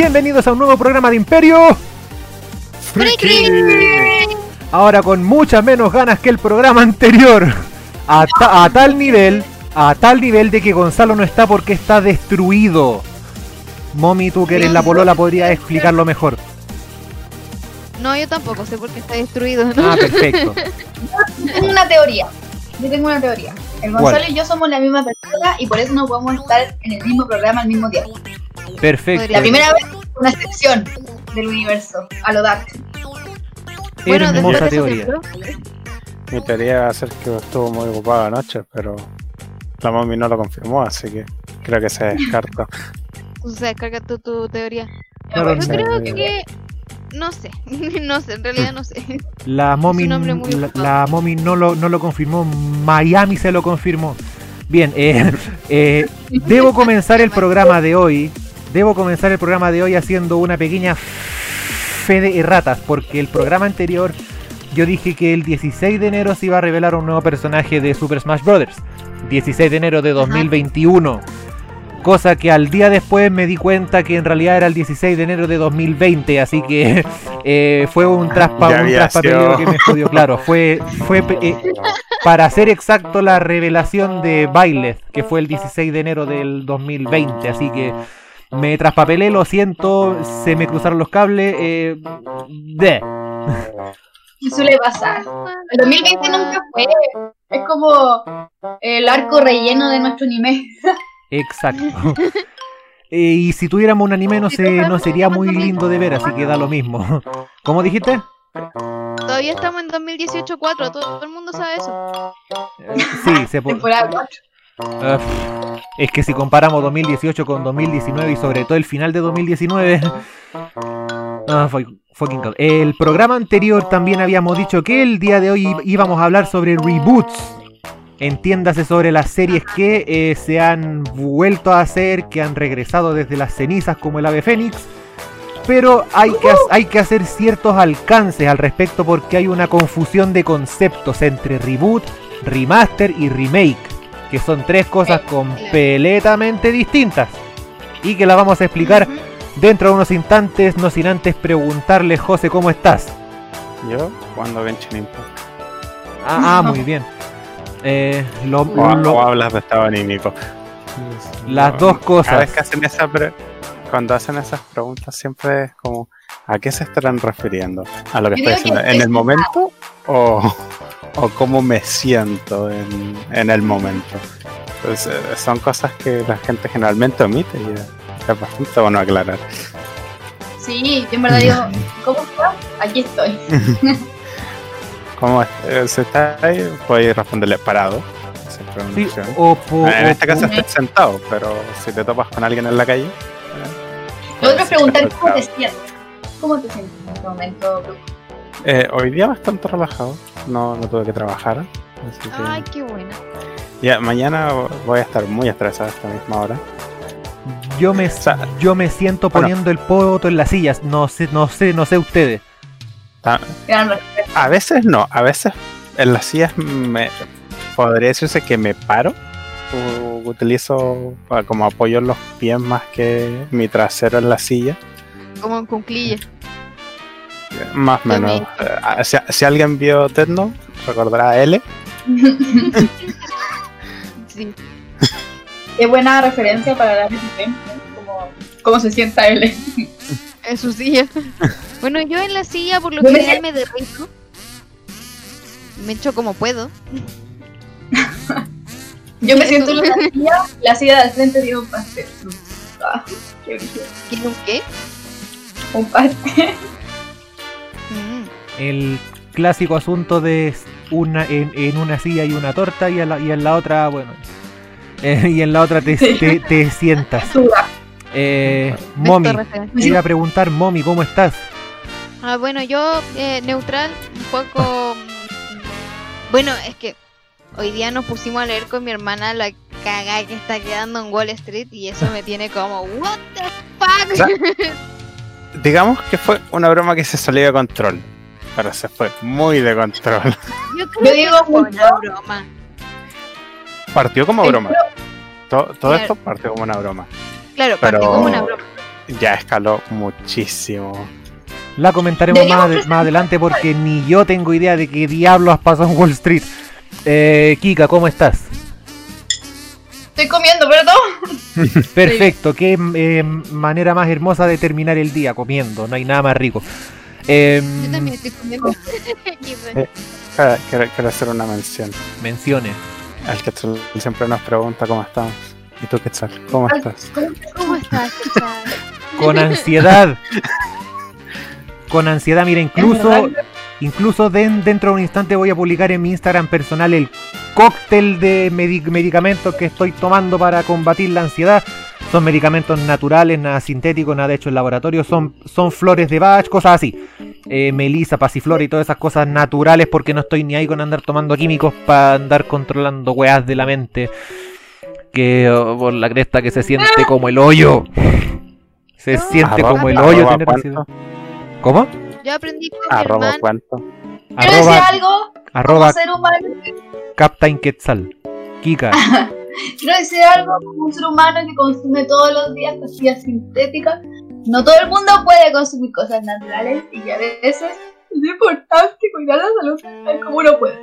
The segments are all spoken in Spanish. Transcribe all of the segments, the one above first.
Bienvenidos a un nuevo programa de Imperio. Ahora con muchas menos ganas que el programa anterior. A, ta- a tal nivel, a tal nivel de que Gonzalo no está porque está destruido. Momi, tú que eres la polola, podrías explicarlo mejor. No, yo tampoco sé por qué está destruido. ¿no? Ah, perfecto. Tengo una teoría. Yo tengo una teoría. El Gonzalo ¿Cuál? y yo somos la misma persona y por eso no podemos estar en el mismo programa al mismo tiempo. Perfecto. La primera vez una excepción del universo, a lo Dark. Bueno, Hermosa de eso teoría. Mi teoría va a ser que estuvo muy ocupado anoche, pero la mami no lo confirmó, así que creo que se descarta. O sea, descarga tu, tu teoría. Claro, Yo sí. creo que. No sé. no sé, en realidad no sé. La mommy, Es un hombre muy la, la mommy no lo, no lo confirmó, Miami se lo confirmó. Bien, eh, eh, debo comenzar el programa de hoy. Debo comenzar el programa de hoy haciendo una pequeña fe de erratas, porque el programa anterior yo dije que el 16 de enero se iba a revelar un nuevo personaje de Super Smash Bros. 16 de enero de 2021. Cosa que al día después me di cuenta que en realidad era el 16 de enero de 2020, así que eh, fue un, traspa un traspapeleo que me jodió. Claro, fue, fue eh, para ser exacto la revelación de Bailes, que fue el 16 de enero del 2020, así que me traspapelé, lo siento, se me cruzaron los cables. Eh, de. ¿Qué suele pasar? El 2020 nunca fue. Es como el arco relleno de nuestro anime. Exacto. Eh, y si tuviéramos un anime no, se, no sería muy lindo de ver, así que da lo mismo. ¿Cómo dijiste? Todavía estamos en 2018-4, todo, todo el mundo sabe eso. Eh, Sí, se po- Temporada 4. Ah, es que si comparamos 2018 con 2019 y sobre todo el final de 2019. Ah, fue- fucking cal- El programa anterior también habíamos dicho que el día de hoy íbamos a hablar sobre reboots. Entiéndase sobre las series que eh, se han vuelto a hacer, que han regresado desde las cenizas como el ave fénix. Pero hay que, ha- hay que hacer ciertos alcances al respecto porque hay una confusión de conceptos entre reboot, remaster y remake, que son tres cosas completamente distintas y que las vamos a explicar dentro de unos instantes, no sin antes preguntarle, José, ¿cómo estás? Yo, cuando Genshin Impact. Ah, ah, muy bien. Eh, lo- O, lo- o hablas de estado anímico. las No, dos Cada vez cosas. que hacen esa pre- cuando hacen esas preguntas siempre es como ¿a qué se estarán refiriendo? ¿A lo que Yo estoy que en el momento o, o cómo me siento en, en el momento? Entonces, eh, son cosas que la gente generalmente omite y es bastante bueno aclarar. Sí, yo en verdad digo, ¿cómo estás? Aquí estoy. ¿Cómo? Eh, si está ahí, puedes responderle parado. Sí, o po- en o este caso estás sentado, pero si te topas con alguien en la calle. Lo otro es preguntar cómo te sientes. sientes. ¿Cómo te sientes en este momento, Bruce? Eh, hoy día bastante relajado, no, no tuve que trabajar. Así que Ay, qué buena. ya, mañana voy a estar muy estresado a esta misma hora. yo me sea, yo me siento bueno. poniendo el poto en las sillas, no sé, no sé, no sé ustedes. Respeto. A veces no, a veces en las sillas me podría decirse que me paro. U- Utilizo ah, como apoyo los pies más que mi trasero en la silla. Como en cunclilla. Más o menos. Eh, Si, si alguien vio Note, recordará a L. Sí. Qué buena referencia para ejemplo. Como, cómo se sienta él. En su silla. bueno, yo en la silla por lo general me derrito. Me echo como puedo. Yo me siento en la silla, la silla del frente digo un pastel. Ah, qué. ¿Quiere un qué? Un pastel. El clásico asunto de una en, en una silla y una torta y en la, y en la otra, bueno, eh, y en la otra te, Sí. te, te sientas. Eh, te iba a preguntar, Momi, ¿cómo estás? Ah, bueno, yo eh, neutral, un poco... bueno, es que hoy día nos pusimos a leer con mi hermana la caga que está quedando en Wall Street y eso me tiene como, what the fuck? Digamos que fue una broma que se salió de control. Pero se fue muy de control. Yo creo Yo que digo fue mucho. una broma. Partió como El broma. To- todo Claro. esto partió como una broma. Claro, Pero- partió como una broma. ya escaló muchísimo. La comentaremos más, más adelante porque ni yo tengo idea de qué diablos pasó en Wall Street. Eh, Kika, ¿cómo estás? Estoy comiendo, perdón. Perfecto, qué eh, manera más hermosa de terminar el día comiendo, no hay nada más rico. Em, Yo también estoy comiendo. Eh. Ah, Quiero, quiero hacer una mención. Menciones. El que siempre nos pregunta cómo estamos. ¿Y tú, Quetzal? ¿Cómo estás? ¿Cómo estás, Quetzal? Con ansiedad. Con ansiedad, mira, incluso, incluso den- dentro de un instante voy a publicar en mi Instagram personal el cóctel de medi- medicamentos que estoy tomando para combatir la ansiedad. Son medicamentos naturales, nada sintéticos, nada hecho en laboratorio, son, son flores de Bach, cosas así. Eh, melisa, pasiflora y todas esas cosas naturales porque no estoy ni ahí con andar tomando químicos para andar controlando weas de la mente. Que oh, por la cresta que se siente como el hoyo. Se No. siente Arroba- como el hoyo tener cuánto. ¿Cómo? Yo aprendí con Arroba hermano. cuánto. Arroba, algo arroba ser humano. Captain Quetzal. Kika. Quiero decir algo como un ser humano que consume todos los días pastillas sintéticas. No todo el mundo puede consumir cosas naturales y que a veces es importante cuidar la salud tal como uno puede.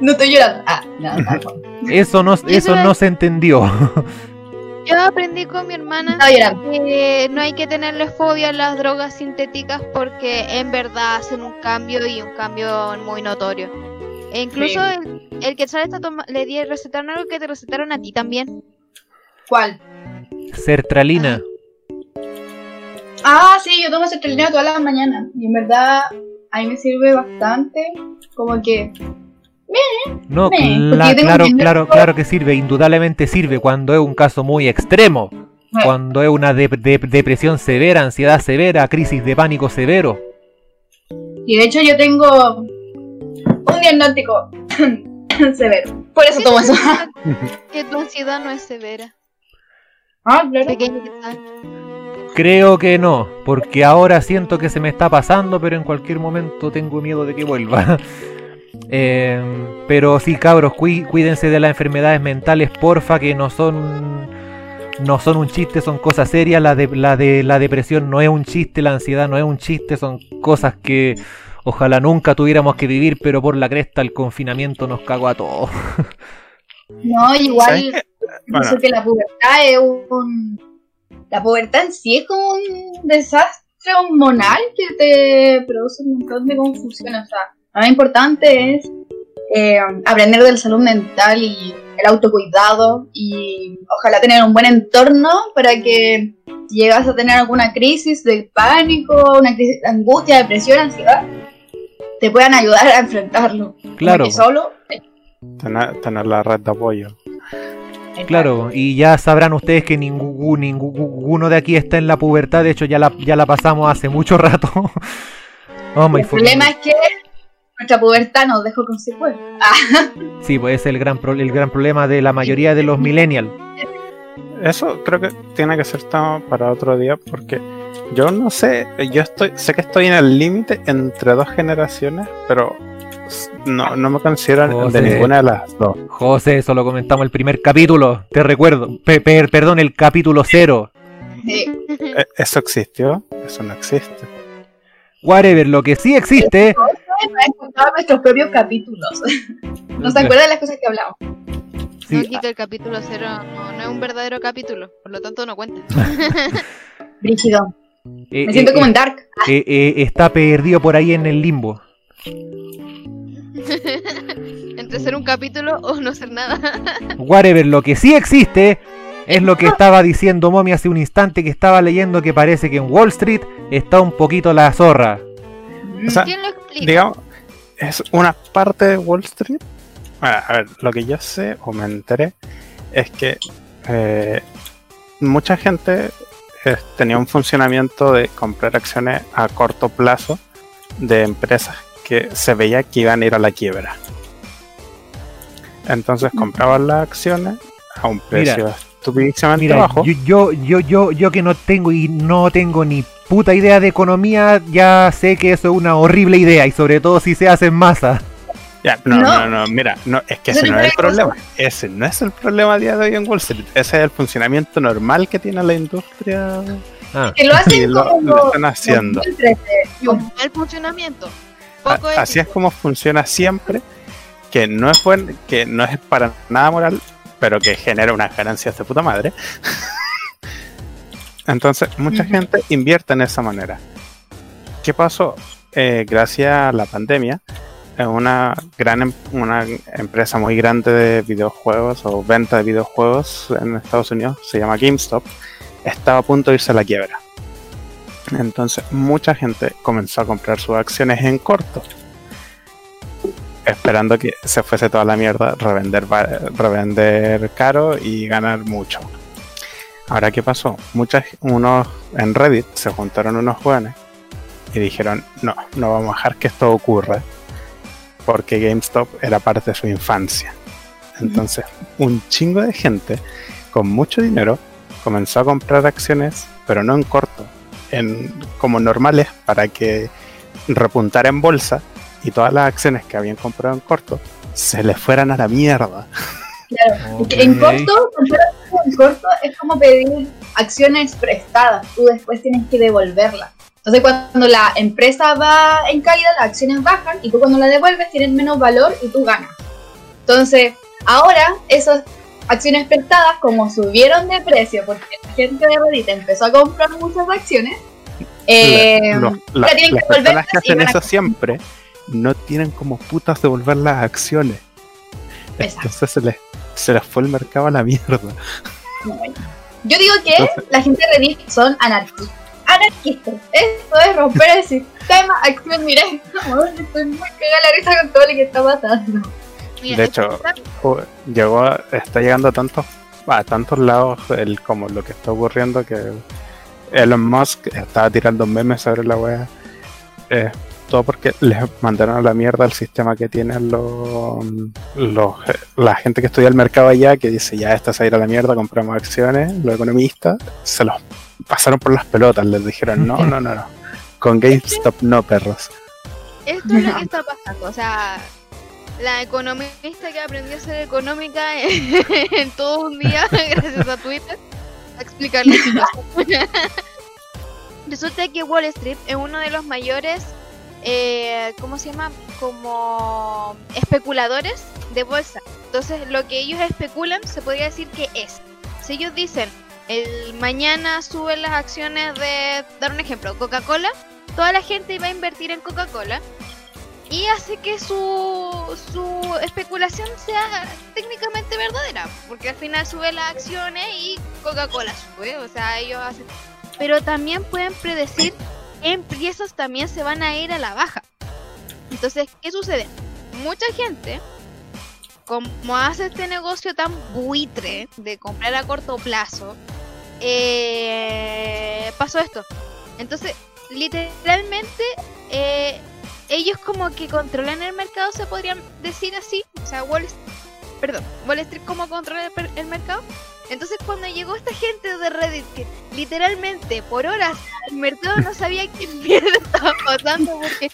No estoy llorando. Ah, no, tampoco. Eso no, eso no se entendió. Yo aprendí con mi hermana que no hay que tenerle fobia a las drogas sintéticas porque en verdad hacen un cambio y un cambio muy notorio. E incluso Sí. el, el Quetzal está toma- le di recetaron algo que te recetaron a ti también. ¿Cuál? Sertralina. Ah, sí, yo tomo sertralina todas las mañanas. Y en verdad, a mí me sirve bastante. Como que. No, claro, que- claro, claro que sirve. Indudablemente sirve cuando es un caso muy extremo. Bueno. Cuando es una de- de- depresión severa, ansiedad severa, crisis de pánico severo. Y de hecho, yo tengo un diagnóstico severo. Por eso tomo eso. que tu ansiedad no es severa. Ah, claro. Pequeño. Creo que no, porque ahora siento que se me está pasando, pero en cualquier momento tengo miedo de que vuelva. Eh, pero sí, cabros, cuí- cuídense de las enfermedades mentales, porfa, que no son no son un chiste, son cosas serias. La de, la de la depresión no es un chiste, la ansiedad no es un chiste, son cosas que ojalá nunca tuviéramos que vivir, pero por la cresta el confinamiento nos cagó a todos. No, ¿Sabes igual. Bueno, que la pubertad es un. La pubertad en sí es como un desastre hormonal que te produce un montón de confusiones. O sea, lo más importante es eh, aprender de la salud mental y el autocuidado y ojalá tener un buen entorno para que si llegas a tener alguna crisis de pánico, una crisis de angustia, depresión, ansiedad, te puedan ayudar a enfrentarlo. Claro. Porque solo. tener, tener la red de apoyo. Claro, y ya sabrán ustedes que ningún, ninguno de aquí está en la pubertad, de hecho ya la, ya la pasamos hace mucho rato. Oh my El problema es que nuestra pubertad nos dejó con secuelas. Sí, pues es el gran, pro- el gran problema de la mayoría de los millennials. Eso creo que tiene que ser para otro día porque yo no sé, yo estoy, sé que estoy en el límite entre dos generaciones, pero no, no me considero José. de ninguna de las dos. José, eso lo comentamos el primer capítulo, te recuerdo. Pe- per- perdón, el capítulo cero. sí. E- ¿Eso existió? Eso no existe. Whatever, lo que sí existe. Escuchado nuestros propios capítulos. No se acuerdan de las cosas que hablamos. Sí, No, Kika, el capítulo cero no, no es un verdadero capítulo, por lo tanto no cuenta. Brígido. eh, Me siento eh, como en Dark. eh, eh, está perdido por ahí en el limbo. Entre ser un capítulo o no ser nada. Whatever, lo que sí existe es lo que estaba diciendo Momi hace un instante que estaba leyendo que parece que en Wall Street está un poquito la zorra. O sea, ¿Quién lo explica? digamos, es una parte de Wall Street. A ver, lo que yo sé o me enteré es que eh, mucha gente tenía un funcionamiento de comprar acciones a corto plazo de empresas que se veía que iban a ir a la quiebra. Entonces compraban las acciones a un precio estupidísimamente bajo. yo, yo, yo, yo, yo que no tengo y no tengo ni puta idea de economía, ya sé que eso es una horrible idea y sobre todo si se hace en masa. Ya, no, No. no, no, mira, no, es que ese no no es el problema. Ese no es el problema a día de hoy en Wall Street. Ese es el funcionamiento normal que tiene la industria Ah, Que lo Y hacen lo, como lo están haciendo. 2013. Con mal funcionamiento. A- Así es como funciona siempre, que no es buen, que no es para nada moral, pero que genera unas ganancias de puta madre. Entonces, mucha gente invierte en esa manera. ¿Qué pasó? Eh, gracias a la pandemia, eh, una gran em- una empresa muy grande de videojuegos o venta de videojuegos en Estados Unidos, se llama GameStop, estaba a punto de irse a la quiebra. Entonces, mucha gente comenzó a comprar sus acciones en corto, esperando que se fuese toda la mierda, revender, revender caro y ganar mucho. Ahora, ¿qué pasó? Muchas, unos en Reddit se juntaron unos jóvenes y dijeron, no, no vamos a dejar que esto ocurra, porque GameStop era parte de su infancia. Entonces, un chingo de gente con mucho dinero comenzó a comprar acciones, pero no en corto, en como normales para que repuntara en bolsa y todas las acciones que habían comprado en corto se les fueran a la mierda. Claro. Porque En corto, en corto es como pedir acciones prestadas. Tú después tienes que devolverlas. Entonces, cuando la empresa va en caída, las acciones bajan y tú cuando la devuelves tienen menos valor y tú ganas. Entonces, ahora esas acciones prestadas, como subieron de precio porque la gente de Reddit empezó a comprar muchas acciones, eh, Los- la- tienen las que personas hacen a- eso siempre no tienen como putas devolver las acciones. Exacto. Entonces se les, se les fue el mercado a la mierda. Yo digo que Entonces- la gente de Reddit son anarquistas. Anarquistas. Esto es romper el sistema. Acción directa. Estoy muy cagada la risa con todo lo que está pasando. Mira, de hecho, está- Uh, llegó a- está llegando a tantos a tantos lados el como lo que está ocurriendo que Elon Musk estaba tirando memes sobre la wea Eh, todo porque les mandaron a la mierda el sistema que tienen los, los la gente que estudia el mercado allá que dice ya esta se va a ir a la mierda compramos acciones los economistas se los pasaron por las pelotas les dijeron no no no no con GameStop no perros Esto es lo que está pasando. O sea, la economista que aprendió a ser económica en, en todo un día, gracias a Twitter, a explicar la situación. Resulta que Wall Street es uno de los mayores, eh, ¿cómo se llama? Como especuladores de bolsa. Entonces, lo que ellos especulan se podría decir que es. Si ellos dicen, el mañana suben las acciones de, dar un ejemplo, Coca-Cola, toda la gente va a invertir en Coca-Cola y hace que su, su especulación sea técnicamente verdadera, porque al final sube las acciones y Coca-Cola sube, o sea, ellos hacen... Pero también pueden predecir empresas también se van a ir a la baja. Entonces, ¿qué sucede? Mucha gente, como hace este negocio tan buitre de comprar a corto plazo, eh, pasó esto. Entonces, literalmente, eh, ellos como que controlan el mercado, se podrían decir así. O sea, Wall, perdón, Wall Street como controla el, el mercado. Entonces, cuando llegó esta gente de Reddit, que literalmente por horas el mercado no sabía qué mierda estaba pasando, porque,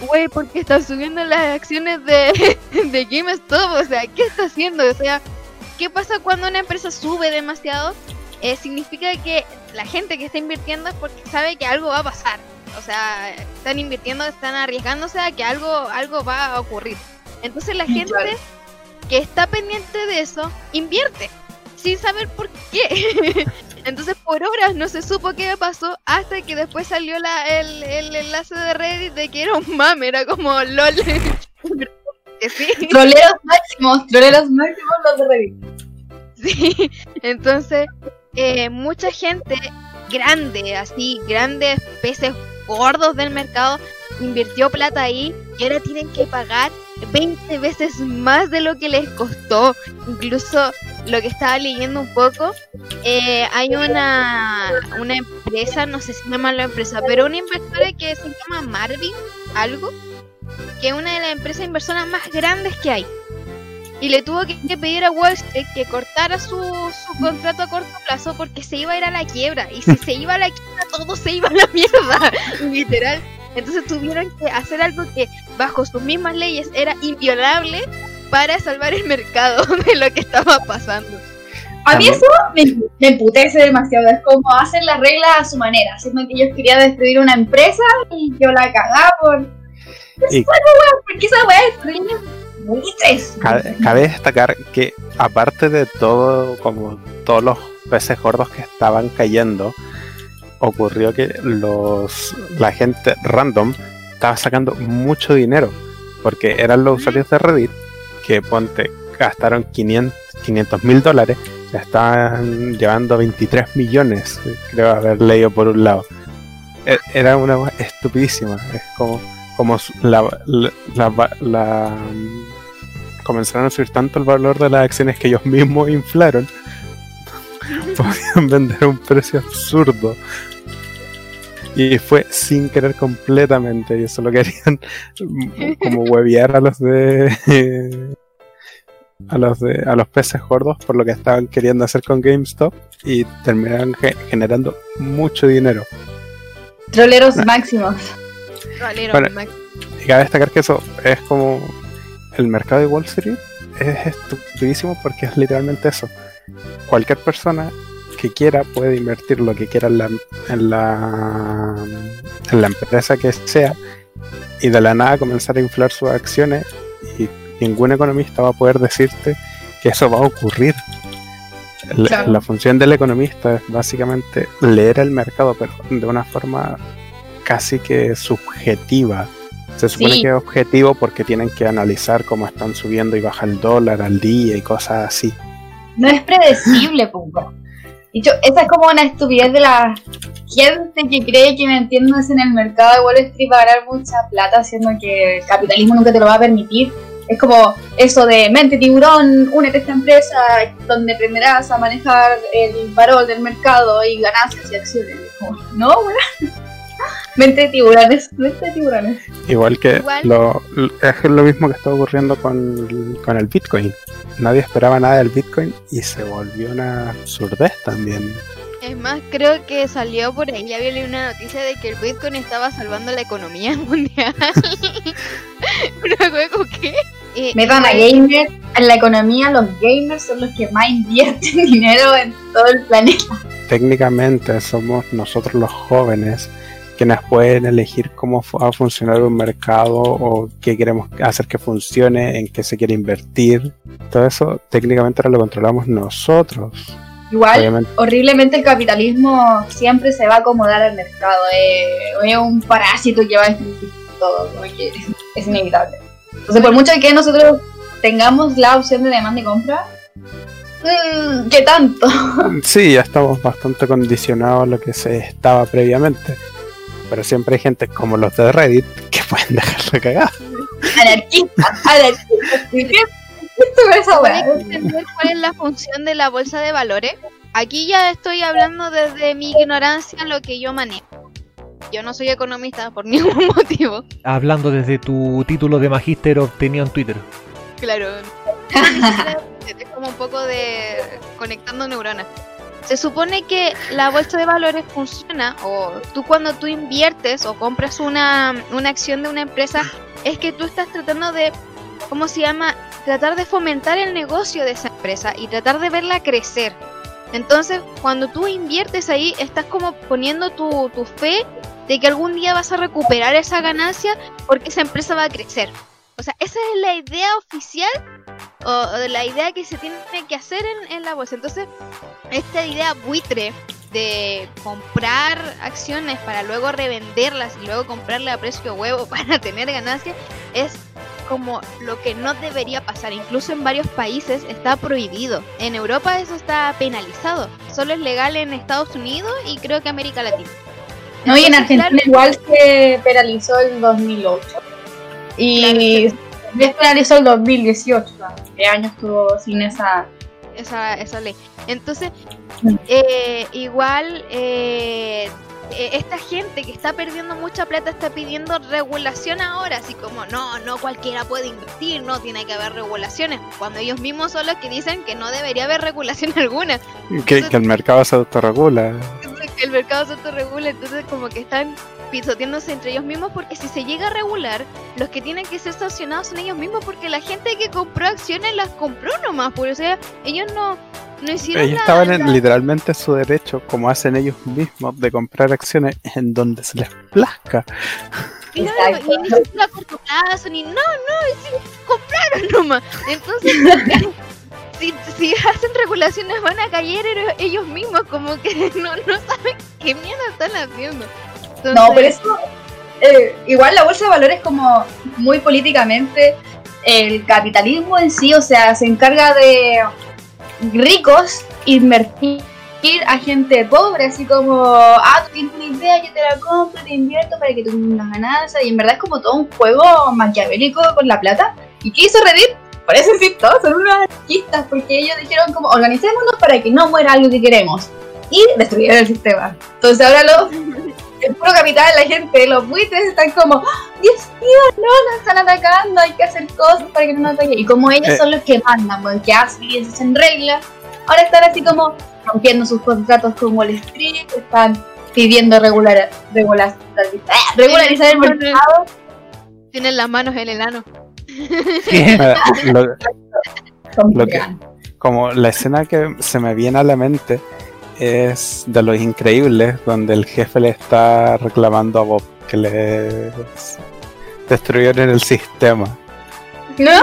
güey, porque están subiendo las acciones de, de GameStop, o sea, ¿qué está haciendo? O sea, ¿qué pasa cuando una empresa sube demasiado? Eh, significa que la gente que está invirtiendo es porque sabe que algo va a pasar. O sea, están invirtiendo, están arriesgándose a que algo, algo va a ocurrir. Entonces la gente Claro. que está pendiente de eso invierte sin saber por qué. Entonces por horas no se supo qué pasó hasta que después salió la, el, el enlace de Reddit de que era un mame, era como LOL. Que sí. Troleros máximos, troleros máximos los de Reddit. Sí, entonces eh, mucha gente grande, así, grandes peces gordos del mercado, invirtió plata ahí y ahora tienen que pagar 20 veces más de lo que les costó. Incluso lo que estaba leyendo un poco, eh, hay una, una empresa, no sé si llama la empresa, pero una inversora que se llama Marvin, algo, que es una de las empresas inversoras más grandes que hay y le tuvo que, que pedir a Wall Street que cortara su, su contrato a corto plazo porque se iba a ir a la quiebra. Y si se iba a la quiebra, todo se iba a la mierda, literal. Entonces tuvieron que hacer algo que bajo sus mismas leyes era inviolable para salvar el mercado de lo que estaba pasando. A mí eso me, me emputece demasiado. Es como hacen las reglas a su manera, haciendo que ellos querían destruir una empresa y yo la cagaba por. Y- Porque esa weá es Cabe, destacar que aparte de todo, como todos los peces gordos que estaban cayendo, ocurrió que los la gente random estaba sacando mucho dinero, porque eran los usuarios de Reddit que ponte gastaron 500 mil dólares, se estaban llevando 23 millones, creo haber leído por un lado. E- Era una estupidísima, es como como la, la, la- la- comenzaron a subir tanto el valor de las acciones que ellos mismos inflaron, podían vender a un precio absurdo. Y fue sin querer completamente, y eso lo querían como huevear a los de a los de a los peces gordos por lo que estaban queriendo hacer con GameStop y terminaron ge- generando mucho dinero. Troleros máximos. Bueno. Max. Y cabe destacar que eso es como el mercado de Wall Street es estupidísimo porque es literalmente eso. Cualquier persona que quiera puede invertir lo que quiera en la, en la, en la empresa que sea y de la nada comenzar a inflar sus acciones y ningún economista va a poder decirte que eso va a ocurrir. La, Claro. la función del economista es básicamente leer el mercado, pero de una forma casi que subjetiva. Se supone Sí. que es objetivo porque tienen que analizar cómo están subiendo y baja el dólar al día y cosas así. No es predecible, punto. Dicho, esa es como una estupidez de la gente que cree que metiéndose en el mercado de Wall Street va a ganar mucha plata, siendo que el capitalismo nunca te lo va a permitir. Es como eso de mente tiburón, únete a esta empresa donde aprenderás a manejar el valor del mercado y ganancias y acciones. Es como, no, weón. Mente de tiburones, mente de tiburones. Igual que Igual. Lo, es lo mismo que está ocurriendo con, con el Bitcoin. Nadie esperaba nada del Bitcoin y se volvió una absurdez también. Es más, creo que salió por ahí, había leído una noticia de que el Bitcoin estaba salvando la economía mundial. Luego, ¿qué? Eh, Metan a gamers en la economía, los gamers son los que más invierten dinero en todo el planeta. Técnicamente somos nosotros los jóvenes quienes pueden elegir cómo va a funcionar un mercado o qué queremos hacer que funcione, en qué se quiere invertir. Todo eso técnicamente ahora lo controlamos nosotros. Igual, Obviamente, horriblemente el capitalismo siempre se va a acomodar al mercado. eh, es un parásito que va a destruir todo, porque es, es inevitable. Entonces, por mucho que nosotros tengamos la opción de demanda y compra, mm, ¿qué tanto? sí, ya estamos bastante condicionados a lo que se estaba previamente. Pero siempre hay gente como los de Reddit que pueden dejarla cagada. Anarquista, anarquista. Entender cuál es la función de la bolsa de valores. Aquí ya estoy hablando desde mi ignorancia lo que yo manejo. Yo no soy economista por ningún motivo. Hablando desde tu título de magíster obtenido en Twitter. Claro. Es como un poco de conectando neuronas. Se supone que la bolsa de valores funciona, o tú cuando tú inviertes o compras una, una acción de una empresa, es que tú estás tratando de, ¿cómo se llama? Tratar de fomentar el negocio de esa empresa y tratar de verla crecer. Entonces, cuando tú inviertes ahí, estás como poniendo tu, tu fe de que algún día vas a recuperar esa ganancia porque esa empresa va a crecer. O sea, esa es la idea oficial o, o de la idea que se tiene que hacer en, en la bolsa. Entonces, esta idea buitre de comprar acciones para luego revenderlas y luego comprarle a precio huevo para tener ganancias es como lo que no debería pasar. Incluso en varios países está prohibido. En Europa eso está penalizado. Solo es legal en Estados Unidos y creo que América Latina. No, y en Argentina igual se penalizó el 2008. Y penalizó el 2018. o sea, ¿Qué años estuvo sin esa esa, esa ley. Entonces, Mm. eh, igual eh, eh, esta gente que está perdiendo mucha plata está pidiendo regulación ahora, así como no, no cualquiera puede invertir, no tiene que haber regulaciones, cuando ellos mismos son los que dicen que no debería haber regulación alguna, Que, que el mercado se autorregula. que el mercado se autorregula, entonces como que están pisoteándose entre ellos mismos porque si se llega a regular, los que tienen que ser sancionados son ellos mismos porque la gente que compró acciones las compró nomás, por o sea, ellos no no hicieron Ellos la- estaban en la- literalmente su derecho, como hacen ellos mismos, de comprar acciones en donde se les plazca. Claro, Exacto. y ni siquiera a corto plazo, ni no, no, si compraron nomás. Entonces, si, si hacen regulaciones van a caer ellos- ellos mismos, como que no, no saben qué mierda están haciendo. Entonces, No, pero eso, eh, igual la bolsa de valores como muy políticamente, el capitalismo en sí, o sea, se encarga de ricos invertir a gente pobre, así como, ah, tú tienes una idea, yo te la compro, te invierto para que tú tengas unas ganancias, y en verdad es como todo un juego maquiavélico con la plata. ¿Y qué hizo Reddit? Por eso sí, todos son unos anarquistas, porque ellos dijeron como, organicémonos para que no muera algo que queremos. Y destruyeron el sistema. Entonces ahora los el puro capital, la gente, los buitres están como, "¡Ah, Dios mío, no, nos están atacando, hay que hacer cosas para que no nos ataquen. Y como ellos Eh. son los que mandan, pues, que hacen y hacen reglas, ahora están así como rompiendo sus contratos con Wall Street, están pidiendo regular, regular, ah, regularizar el mercado. tienen las manos en el ano. Eh, lo- que- como la escena que se me viene a la mente es de los increíbles, donde el jefe le está reclamando a Bob que le destruyeron el sistema. ¿No?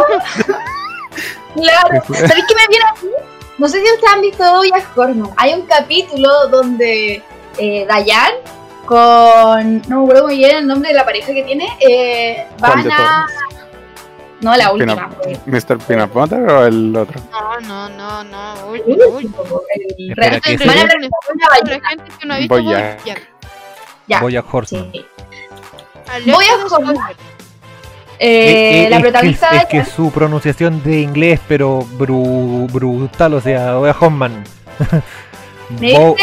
claro. ¿Sabéis qué me viene a mí? No sé si ustedes han visto Bojack Horseman. Hay un capítulo donde eh, Dayan con... No me acuerdo muy bien el nombre de la pareja que tiene. Eh, ¿Cuál van a... No, la última. ¿Mr. Peanut Butter o el otro? No, no, no, no. Uy, uy. último, el Espera, real- ¿qué Van a gente que no ha visto. Ya. Horseman. Sí. Joder. spoiler. Eh, Eh, la es, que, protagonista es que su pronunciación de inglés, pero bru- brutal, o sea, Bojack Horseman. Bo-.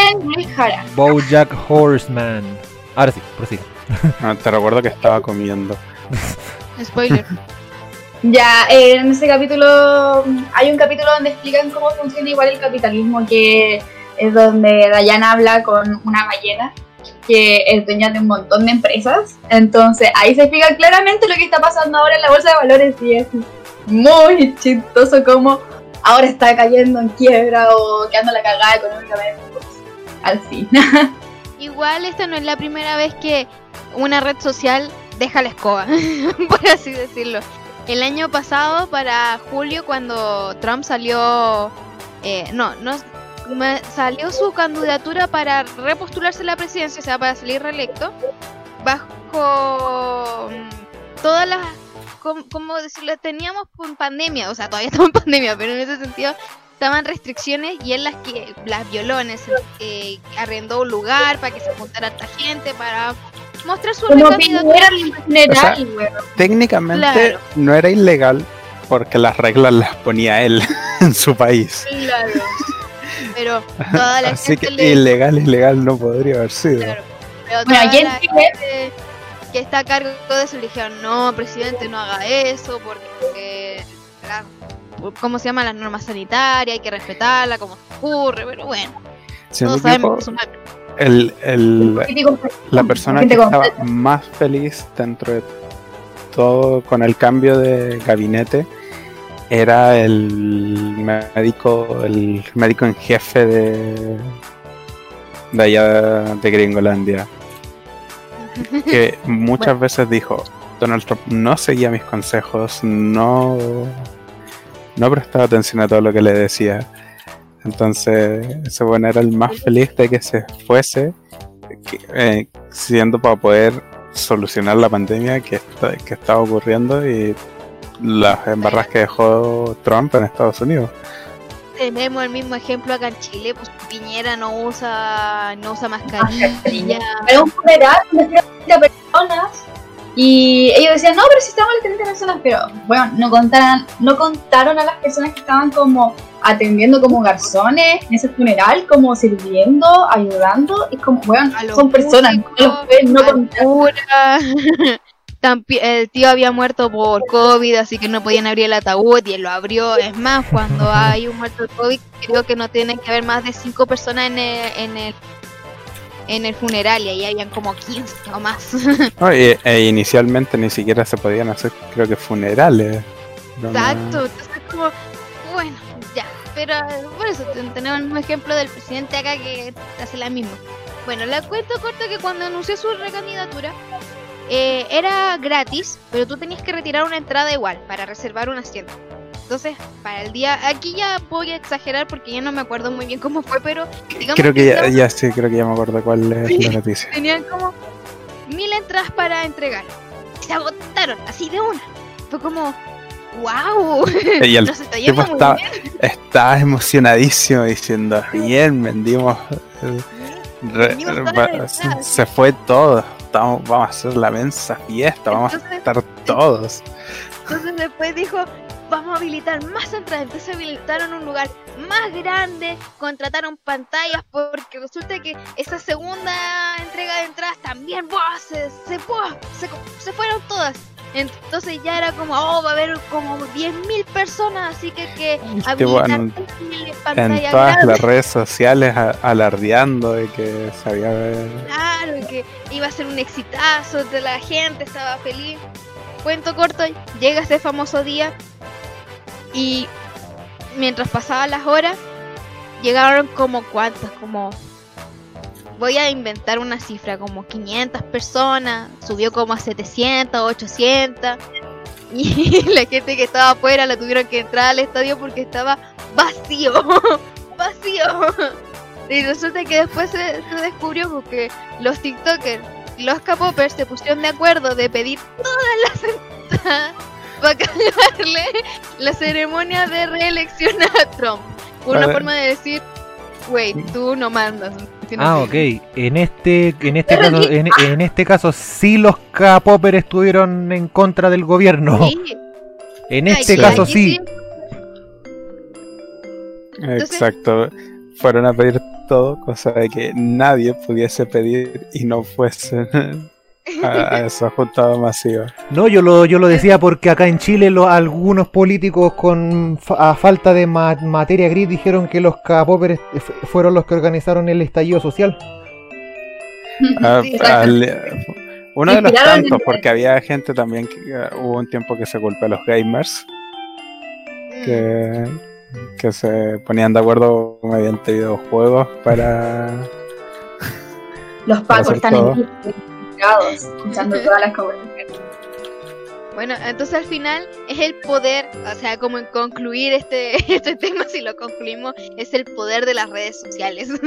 Bojack Horseman. Ahora sí, prosiga. Ah, te recuerdo que estaba comiendo. Spoiler. Ya, eh, en ese capítulo mm, hay un capítulo donde explican cómo funciona igual el capitalismo, que es donde Diana habla con una ballena que es dueña de un montón de empresas. Entonces ahí se explica claramente lo que está pasando ahora en la bolsa de valores y es muy chistoso como ahora está cayendo en quiebra o quedando la cagada económicamente. pues, al fin. Igual esta no es la primera vez que una red social deja la escoba, por así decirlo. El año pasado, para julio, cuando Trump salió, eh, no, no, salió su candidatura para repostularse a la presidencia, o sea, para salir reelecto, bajo mm, todas las, ¿cómo, decirlo? Teníamos pandemia, o sea, todavía estamos en pandemia, pero en ese sentido estaban restricciones y él las que las violó en ese eh, arrendó un lugar para que se juntara esta gente para mostrar su Como recandidatura. Piñera en general, weón. Técnicamente Claro. no era ilegal porque las reglas las ponía él en su país. Claro. Pero toda la Así gente que le ilegal, ilegal no podría haber sido. Claro. Pero Bueno, toda en la gente que está a cargo de eso le dijeron, no, presidente, no haga eso, porque la- ¿cómo se llama? Las normas sanitarias, hay que respetarla, como se ocurre, pero bueno, Si no todos sabemos que el, el, la persona que estaba más feliz dentro de todo con el cambio de gabinete era el médico, el médico en jefe de, de allá de Gringolandia, que muchas veces dijo, Donald Trump no seguía mis consejos, no, no prestaba atención a todo lo que le decía. Entonces, ese bueno era el más feliz de que se fuese, que, eh, siendo para poder solucionar la pandemia que, está- que estaba ocurriendo y las embarras que dejó Trump en Estados Unidos. Tenemos el mismo ejemplo acá en Chile, pues Piñera no usa, no usa mascarilla. Era un funeral donde fueron 30 personas y ellos decían, no, pero si estamos las 30 personas, pero bueno, no contaron, no contaron a las personas que estaban como atendiendo como garzones en ese funeral, como sirviendo, ayudando, y como, bueno, son personas, no los pueden no contar. El tío había muerto por COVID, así que no podían abrir el ataúd y él lo abrió. Es más, cuando hay un muerto de COVID, creo que no tienen que haber más de 5 personas en el, en el, en el funeral y ahí habían como 15 o más. No, y- e inicialmente ni siquiera se podían hacer, creo que funerales. Exacto, entonces como, bueno, ya. Pero por eso tenemos mismo ejemplo del presidente acá que hace la misma. Bueno, la cuento corto que cuando anunció su recandidatura eh, era gratis, pero tú tenías que retirar una entrada igual para reservar un asiento. Entonces, para el día, aquí ya voy a exagerar porque ya no me acuerdo muy bien cómo fue, pero digamos creo que, ya, ya, sí, creo que ya me acuerdo cuál es la noticia. Tenían como mil entradas para entregar. Se agotaron, así de una. Fue como, wow. Y el está tipo estaba, estaba, emocionadísimo diciendo, bien, vendimos. se fue todo. vamos a hacer la mensa fiesta, vamos a estar todos. Entonces después dijo, vamos a habilitar más entradas. Entonces habilitaron un lugar más grande, contrataron pantallas porque resulta que esa segunda entrega de entradas también se, se, se, fueron todas. Entonces ya era como, oh, va a haber como 10.000 personas, así que que habilitar bueno, En todas las redes sociales alardeando de que se había... Claro, que iba a ser un exitazo, de la gente estaba feliz. Cuento corto, llega ese famoso día, y mientras pasaban las horas, llegaron como cuántas, como... Voy a inventar una cifra, como 500 personas, subió como a 700, 800. Y la gente que estaba afuera la tuvieron que entrar al estadio porque estaba vacío, vacío. Y resulta que después se, descubrió porque los TikTokers y los K-Poppers se pusieron de acuerdo de pedir todas las entradas para cagarle la ceremonia de reelección a Trump. Una forma de decir, güey, tú no mandas. Ah, ok. En este, en este caso, en, este caso sí los K-Popper estuvieron en contra del gobierno. En este caso sí. Exacto. Fueron a pedir todo, cosa de que nadie pudiese pedir y no fuese a, esa juntada masiva. No, yo lo, yo lo decía porque acá en Chile algunos políticos con a falta de materia gris dijeron que los capóperes fueron los que organizaron el estallido social. Ah, uno de los tantos, porque había gente también que hubo un tiempo que se culpó a los gamers que, que se ponían de acuerdo mediante videojuegos para los pagos están escuchando todas las Bueno, entonces al final es el poder, o sea, como en concluir este, este tema, si lo concluimos, es el poder de las redes sociales.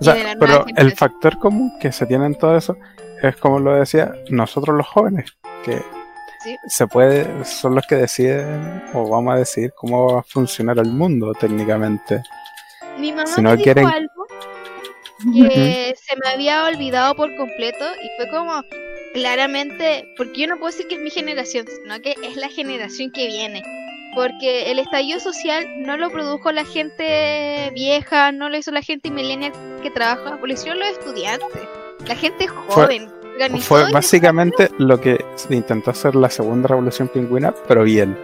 O sea, pero el factor común que se tiene en todo eso es como lo decía, nosotros los jóvenes, que se puede, son los que deciden o vamos a decir cómo va a funcionar el mundo técnicamente. Mi mamá si no quieren... algo que se me había olvidado por completo y fue como claramente, porque yo no puedo decir que es mi generación, sino que es la generación que viene. Porque el estallido social no lo produjo la gente vieja, no lo hizo la gente millennial que trabaja, lo hicieron los estudiantes, la gente joven. Fue, básicamente lo que intentó hacer la segunda revolución pingüina, pero bien.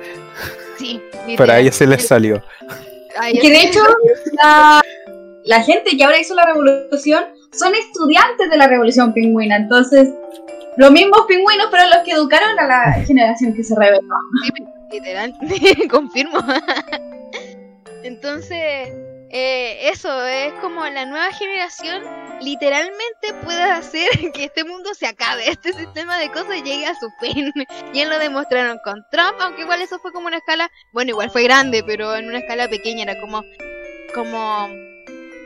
Sí, pero a ella se les salió. Que de hecho, la, la gente que ahora hizo la revolución son estudiantes de la revolución pingüina. Entonces, los mismos pingüinos fueron los que educaron a la generación que se rebeló. literal, confirmo. Entonces, eh, eso es como la nueva generación literalmente puede hacer que este mundo se acabe, este sistema de cosas llegue a su fin. Y lo demostraron con Trump, aunque igual eso fue como una escala, bueno, igual fue grande, pero en una escala pequeña, era como, como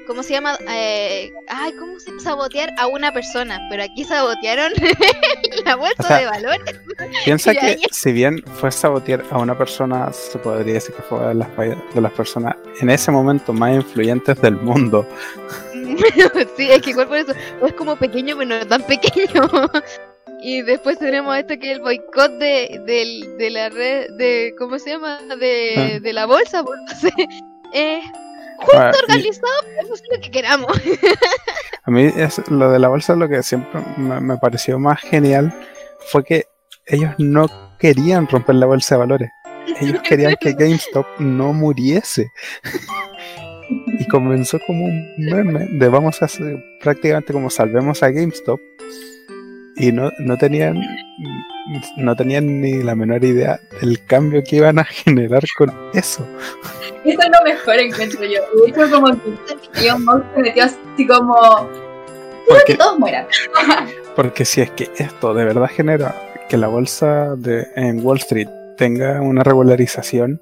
¿Cómo se llama? Eh, ay, ¿cómo se sabotear a una persona? Pero aquí sabotearon la bolsa de valores. Piensa que si bien fue sabotear a una persona, se podría decir que fue de las, de las personas en ese momento más influyentes del mundo. sí, es que igual por eso es como pequeño, pero no tan pequeño. y después tenemos esto que es el boicot de, de, la red, de, ¿cómo se llama? De, ah. de la bolsa, pues, no sé. Eh, justo organizado, pero es lo que queramos. A mí es, lo de la bolsa lo que siempre me, pareció más genial fue que ellos no querían romper la bolsa de valores. Ellos querían que GameStop no muriese. y comenzó como un meme de vamos a hacer prácticamente como salvemos a GameStop. Y no, no tenían no tenían ni la menor idea del cambio que iban a generar con eso. Eso es lo mejor, encuentro yo. De hecho, como que Elon Musk se metió así como... Quiero que Porque, todos mueran. porque si es que esto de verdad genera que la bolsa de, en Wall Street tenga una regularización,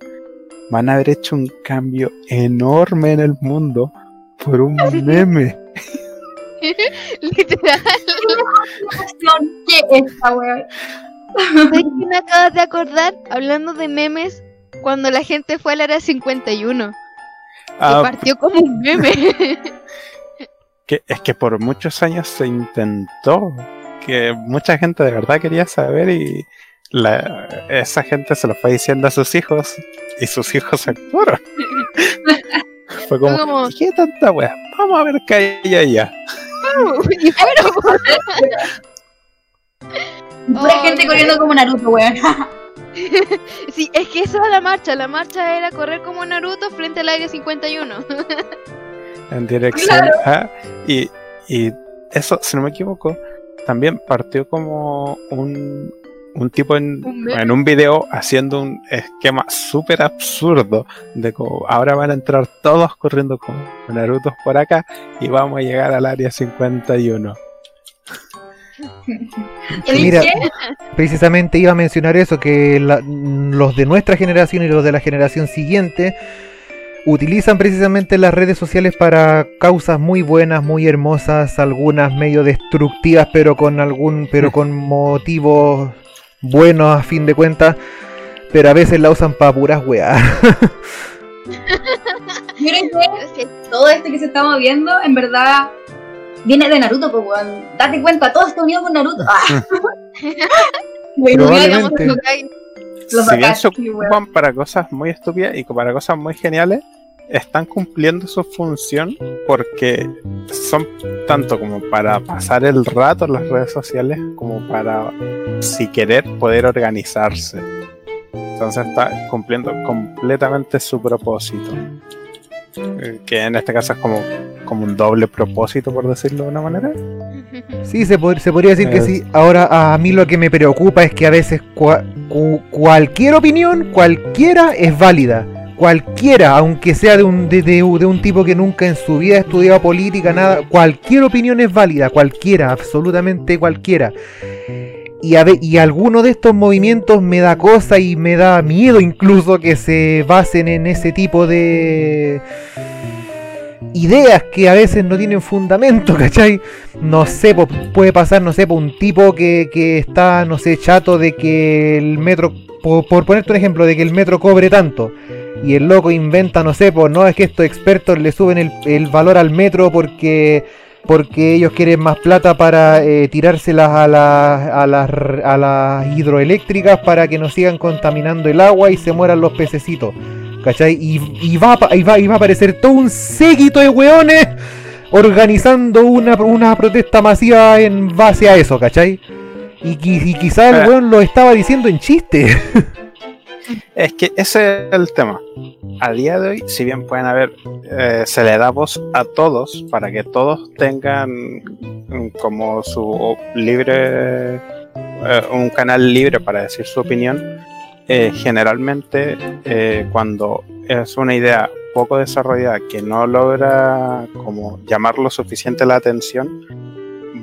van a haber hecho un cambio enorme en el mundo por un meme. Literal. ¿Qué es esta wea? ¿Sabes qué me acabas de acordar? Hablando de memes, cuando la gente fue al área 51. Que Ah, partió como un meme. que es que por muchos años se intentó, que mucha gente de verdad quería saber y la, esa gente se lo fue diciendo a sus hijos y sus hijos actuaron. Fue como, Fue como- ¿qué tanta wea? Vamos a ver qué hay allá. y fueron. Oh, gente corriendo como Naruto, weón. Sí, es que eso era la marcha. La marcha era correr como Naruto frente al área 51. En dirección Claro. a. Y, y eso, si no me equivoco, también partió como un, un tipo en, Un en un video haciendo un esquema súper absurdo de como ahora van a entrar todos corriendo como Naruto por acá y vamos a llegar al área 51. ¿Y Mira, precisamente iba a mencionar eso, que la- los de nuestra generación y los de la generación siguiente utilizan precisamente las redes sociales para causas muy buenas, muy hermosas, algunas medio destructivas, pero con algún, pero con motivos buenos a fin de cuentas, pero a veces la usan para puras weas. Que todo esto que se está moviendo, en verdad, viene de Naruto, pues, weón. Date cuenta, todo está unido con Naruto. Ah. Probablemente. Los si bien se ocupan para cosas muy estúpidas y para cosas muy geniales, están cumpliendo su función porque son tanto como para pasar el rato en las redes sociales como para, si querer, poder organizarse. Entonces está cumpliendo completamente su propósito. Eh, Que en este caso es como, como un doble propósito, por decirlo de una manera. Sí, se, pod- se podría decir que Es- sí. Ahora, a mí lo que me preocupa es que a veces cua- cu- cualquier opinión, cualquiera es válida. Cualquiera, aunque sea de un, de, de- de un tipo que nunca en su vida ha estudiado política, nada, cualquier opinión es válida, cualquiera, absolutamente cualquiera. Y, a ve- y alguno de estos movimientos me da cosa y me da miedo incluso que se basen en ese tipo de ideas que a veces no tienen fundamento, ¿cachai? No sé, puede pasar, no sé, por un tipo que, que está, no sé, chato de que el metro, por, por ponerte un ejemplo, de que el metro cobre tanto. Y el loco inventa, no sé, pues no es que estos expertos le suben el, el valor al metro porque porque ellos quieren más plata para eh, tirárselas a las, a, las, a las hidroeléctricas para que no sigan contaminando el agua y se mueran los pececitos. ¿Cachai? Y, y va, y, va, y va a aparecer todo un séquito de weones organizando una, una protesta masiva en base a eso, ¿cachai? Y, y quizá el Ah. weón lo estaba diciendo en chiste. Es que ese es el tema. A día de hoy, si bien pueden haber, eh, se le da voz a todos para que todos tengan como su libre, eh, un canal libre para decir su opinión, eh, generalmente eh, cuando es una idea poco desarrollada que no logra como llamar lo suficiente la atención,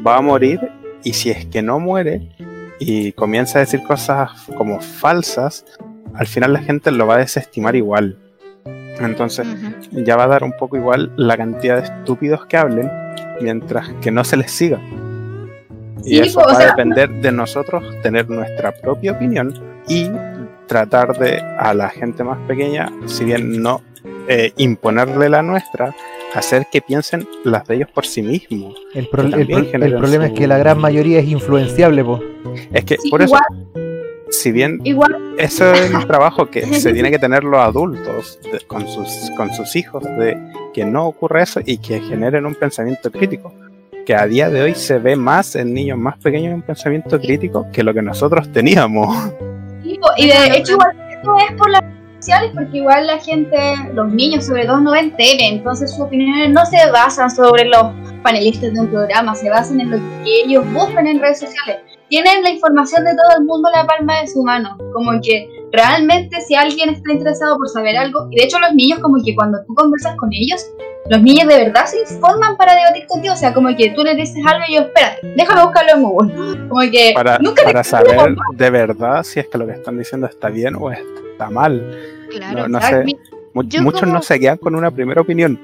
va a morir y si es que no muere y comienza a decir cosas como falsas, al final la gente lo va a desestimar igual. Entonces ya va a dar un poco igual la cantidad de estúpidos que hablen mientras que no se les siga. Y Sí, eso pues, o va a depender de nosotros tener nuestra propia opinión y tratar de a la gente más pequeña, si bien no eh, imponerle la nuestra, hacer que piensen las de ellos por sí mismos. El, pro- el pro- problema es que la gran mayoría es influenciable, po. Es que Sí, por eso, si bien igual, Eso es el trabajo que se tiene que tener los adultos de- con, sus, con sus hijos, de que no ocurra eso y que generen un pensamiento crítico. Que a día de hoy se ve más en niños más pequeños un pensamiento crítico que lo que nosotros teníamos. Y de hecho igual esto es por las redes sociales porque igual la gente, los niños sobre todo no ven tele, entonces sus opiniones no se basan sobre los panelistas de un programa, se basan en lo que ellos buscan en redes sociales. Tienen la información de todo el mundo en la palma de su mano. Como que realmente si alguien está interesado por saber algo, y de hecho los niños como que cuando tú conversas con ellos, los niños de verdad se informan para debatir contigo, o sea, como que tú les dices algo y yo, espérate, déjame buscarlo en Google. Como que Para, nunca te saber de verdad si es que lo que están diciendo está bien o está mal. Claro. No, sé. Muchos como- no se quedan con una primera opinión.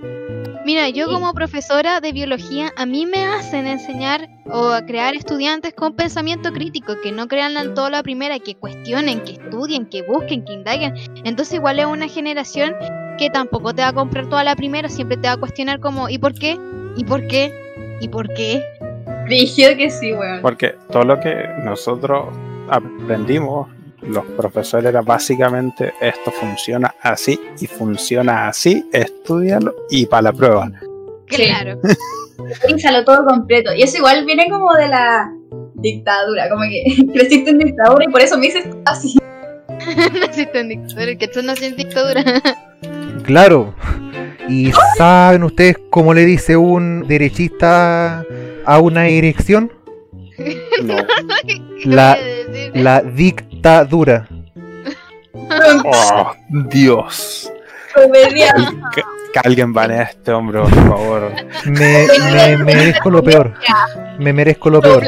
Mira, yo como profesora de biología, a mí me hacen enseñar o a crear estudiantes con pensamiento crítico, que no crean en todo la primera, que cuestionen, que estudien, que busquen, que indaguen. Entonces igual es una generación que tampoco te va a comprar toda la primera, siempre te va a cuestionar como ¿y por qué? ¿y por qué? ¿y por qué? Rígido que sí, weón. Porque todo lo que nosotros aprendimos, los profesores, era básicamente esto funciona así y funciona así, estudialo y para la prueba. Claro. Piénsalo todo completo. Y eso igual viene como de la dictadura, como que creciste en dictadura y por eso me dices así. Naciste en dictadura, que tú nací en dictadura. Claro. ¿Y saben ustedes cómo le dice un derechista a una erección? No. ¿Qué La- voy a decir? La dictadura. Oh, Dios. Que, que alguien banee a este hombre, por favor. Me, me merezco lo peor. Me merezco lo peor.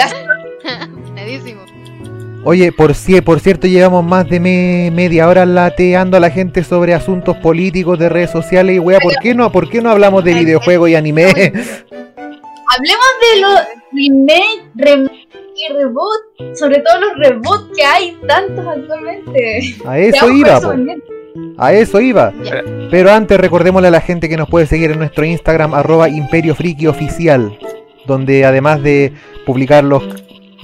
Oye, por, por cierto, llevamos más de me- media hora lateando a la gente sobre asuntos políticos de redes sociales y wea, ¿por qué no? ¿Por qué no hablamos de videojuegos y anime? Hablemos de los remake, remake y reboot. Sobre todo los reboots que hay tantos actualmente. A eso iba. A eso iba. Pero antes recordémosle a la gente que nos puede seguir en nuestro Instagram arroba Imperio Friki Oficial, donde además de publicar los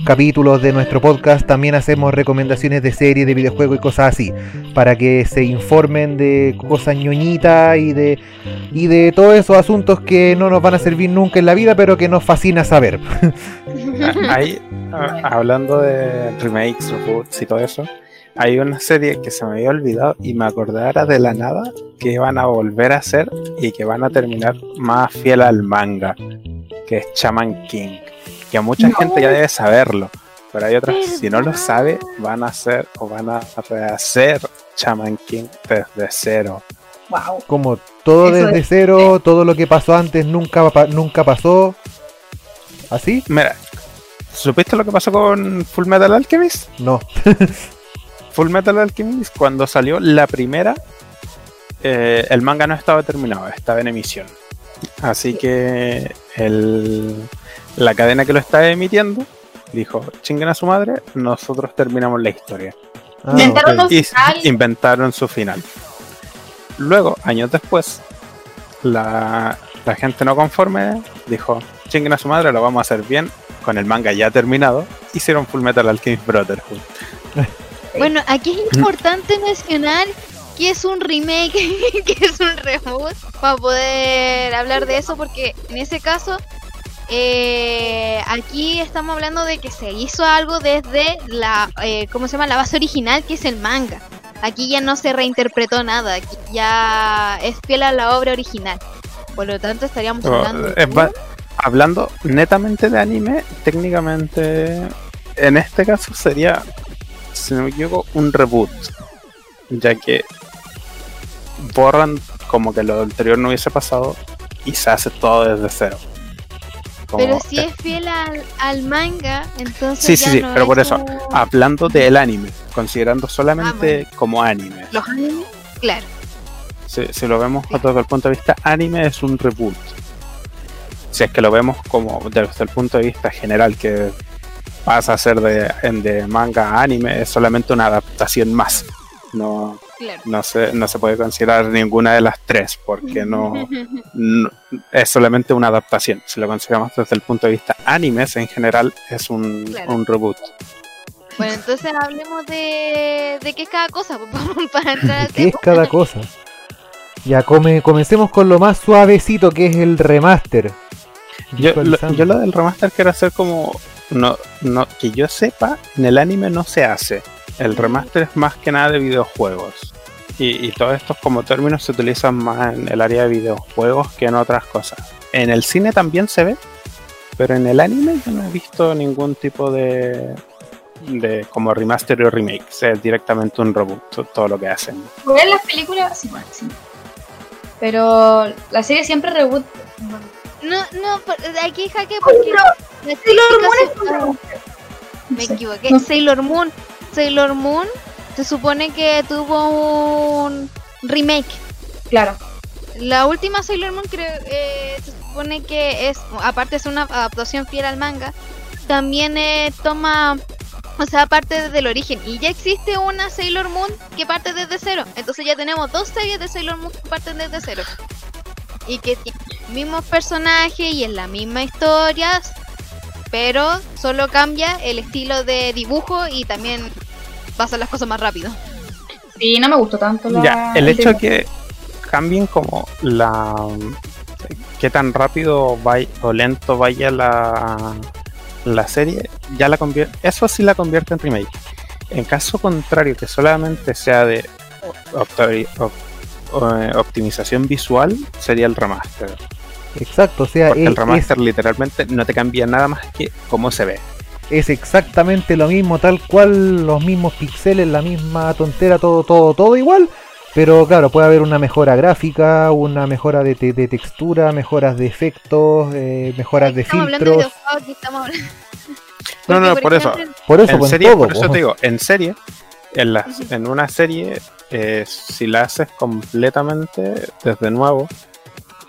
capítulos de nuestro podcast, también hacemos recomendaciones de series, de videojuegos y cosas así, para que se informen de cosas ñoñitas y de, y de todos esos asuntos que no nos van a servir nunca en la vida, pero que nos fascina saber. Ahí, ah, hablando de remakes, reboots y todo eso, hay una serie que se me había olvidado y me acordara de la nada que van a volver a hacer y que van a terminar más fiel al manga, que es Shaman King. Que mucha No. gente ya debe saberlo, pero hay otras, si no lo sabe, van a hacer o van a rehacer Shaman King desde cero. Wow. Como todo Eso desde es. cero, todo lo que pasó antes nunca, nunca pasó. ¿Así? Mira, ¿supiste lo que pasó con Full Metal Alchemist? No. Full Metal Alchemist, cuando salió la primera, eh, el manga no estaba terminado, estaba en emisión. Así que el- la cadena que lo estaba emitiendo dijo, chinguen a su madre, nosotros terminamos la historia. Ah, Inventaron ok. un- Y Final. inventaron su final. Luego, años después, la, la gente no conforme dijo, chinguen a su madre, lo vamos a hacer bien, con el manga ya terminado, hicieron Full Metal Alchemist Brotherhood. Bueno, aquí es importante mencionar que es un remake, que es un reboot, para poder hablar de eso, porque en ese caso, eh, aquí estamos hablando de que se hizo algo desde la, eh, ¿cómo se llama? La base original, que es el manga. Aquí ya no se reinterpretó nada, aquí ya es fiel a la obra original. Por lo tanto, estaríamos Oh, hablando va- hablando netamente de anime, técnicamente en este caso sería, si no me equivoco, un reboot, ya que borran como que lo anterior no hubiese pasado y se hace todo desde cero. Como- Pero si es fiel al, al manga, entonces. Sí, sí, ya sí, no pero por es eso, hablando del anime, considerando solamente Ah, bueno. como anime, Los animes, claro. si, si lo vemos desde el punto de vista anime, es un reboot. Si es que lo vemos como desde el punto de vista general, que pasa a ser de, de manga a anime, es solamente una adaptación más. No, Claro. no, se, no se puede considerar ninguna de las tres, porque no, no- es solamente una adaptación. Si lo consideramos desde el punto de vista animes, en general, es un, Claro. un reboot. Bueno, entonces hablemos de, de qué es cada cosa para entrar ¿Qué es cada cosa? Ya, come, comencemos con lo más suavecito que es el remaster. Yo lo, yo lo del remaster quiero hacer como. No, no, que yo sepa, en el anime no se hace. El remaster es más que nada de videojuegos. Y, y todos estos como términos se utilizan más en el área de videojuegos que en otras cosas. En el cine también se ve, pero en el anime yo no he visto ningún tipo de, de como remaster o remake, es directamente un reboot, todo lo que hacen. Ver las películas, sí, bueno, sí. Pero la serie siempre reboot. No, no, por- aquí jaque porque. Sailor Moon es un reboot. Me equivoqué. No. Sailor Moon. Sailor Moon se supone que tuvo un remake. Claro. La última Sailor Moon creo eh, se supone que es, aparte es una adaptación fiel al manga, también eh, toma, o sea, parte del origen. Y ya existe una Sailor Moon que parte desde cero. Entonces ya tenemos dos series de Sailor Moon que parten desde cero. Y que tienen los mismos personajes y en la misma historia, pero solo cambia el estilo de dibujo y también pasan las cosas más rápido. Sí, no me gustó tanto la. Ya, el hecho de que cambien como la qué tan rápido vaya o lento vaya la, la serie, ya la convierte, eso sí la convierte en remake. En caso contrario, que solamente sea de eh, optimización visual, sería el remaster. Exacto, o sea, Porque es, el remaster literalmente no te cambia nada más que cómo se ve. es- exactamente lo mismo, tal cual, los mismos píxeles, la misma tontera, todo, todo, todo igual. Pero claro, puede haber una mejora gráfica, una mejora de, te- de textura, mejoras de efectos, eh, mejoras de Estamos hablando de estamos hablando. No, no, Porque, por eso. ejemplo, Por eso, en serie, todo. por eso po. te digo, en serie, en, las- en una serie, eh, si la haces completamente desde nuevo,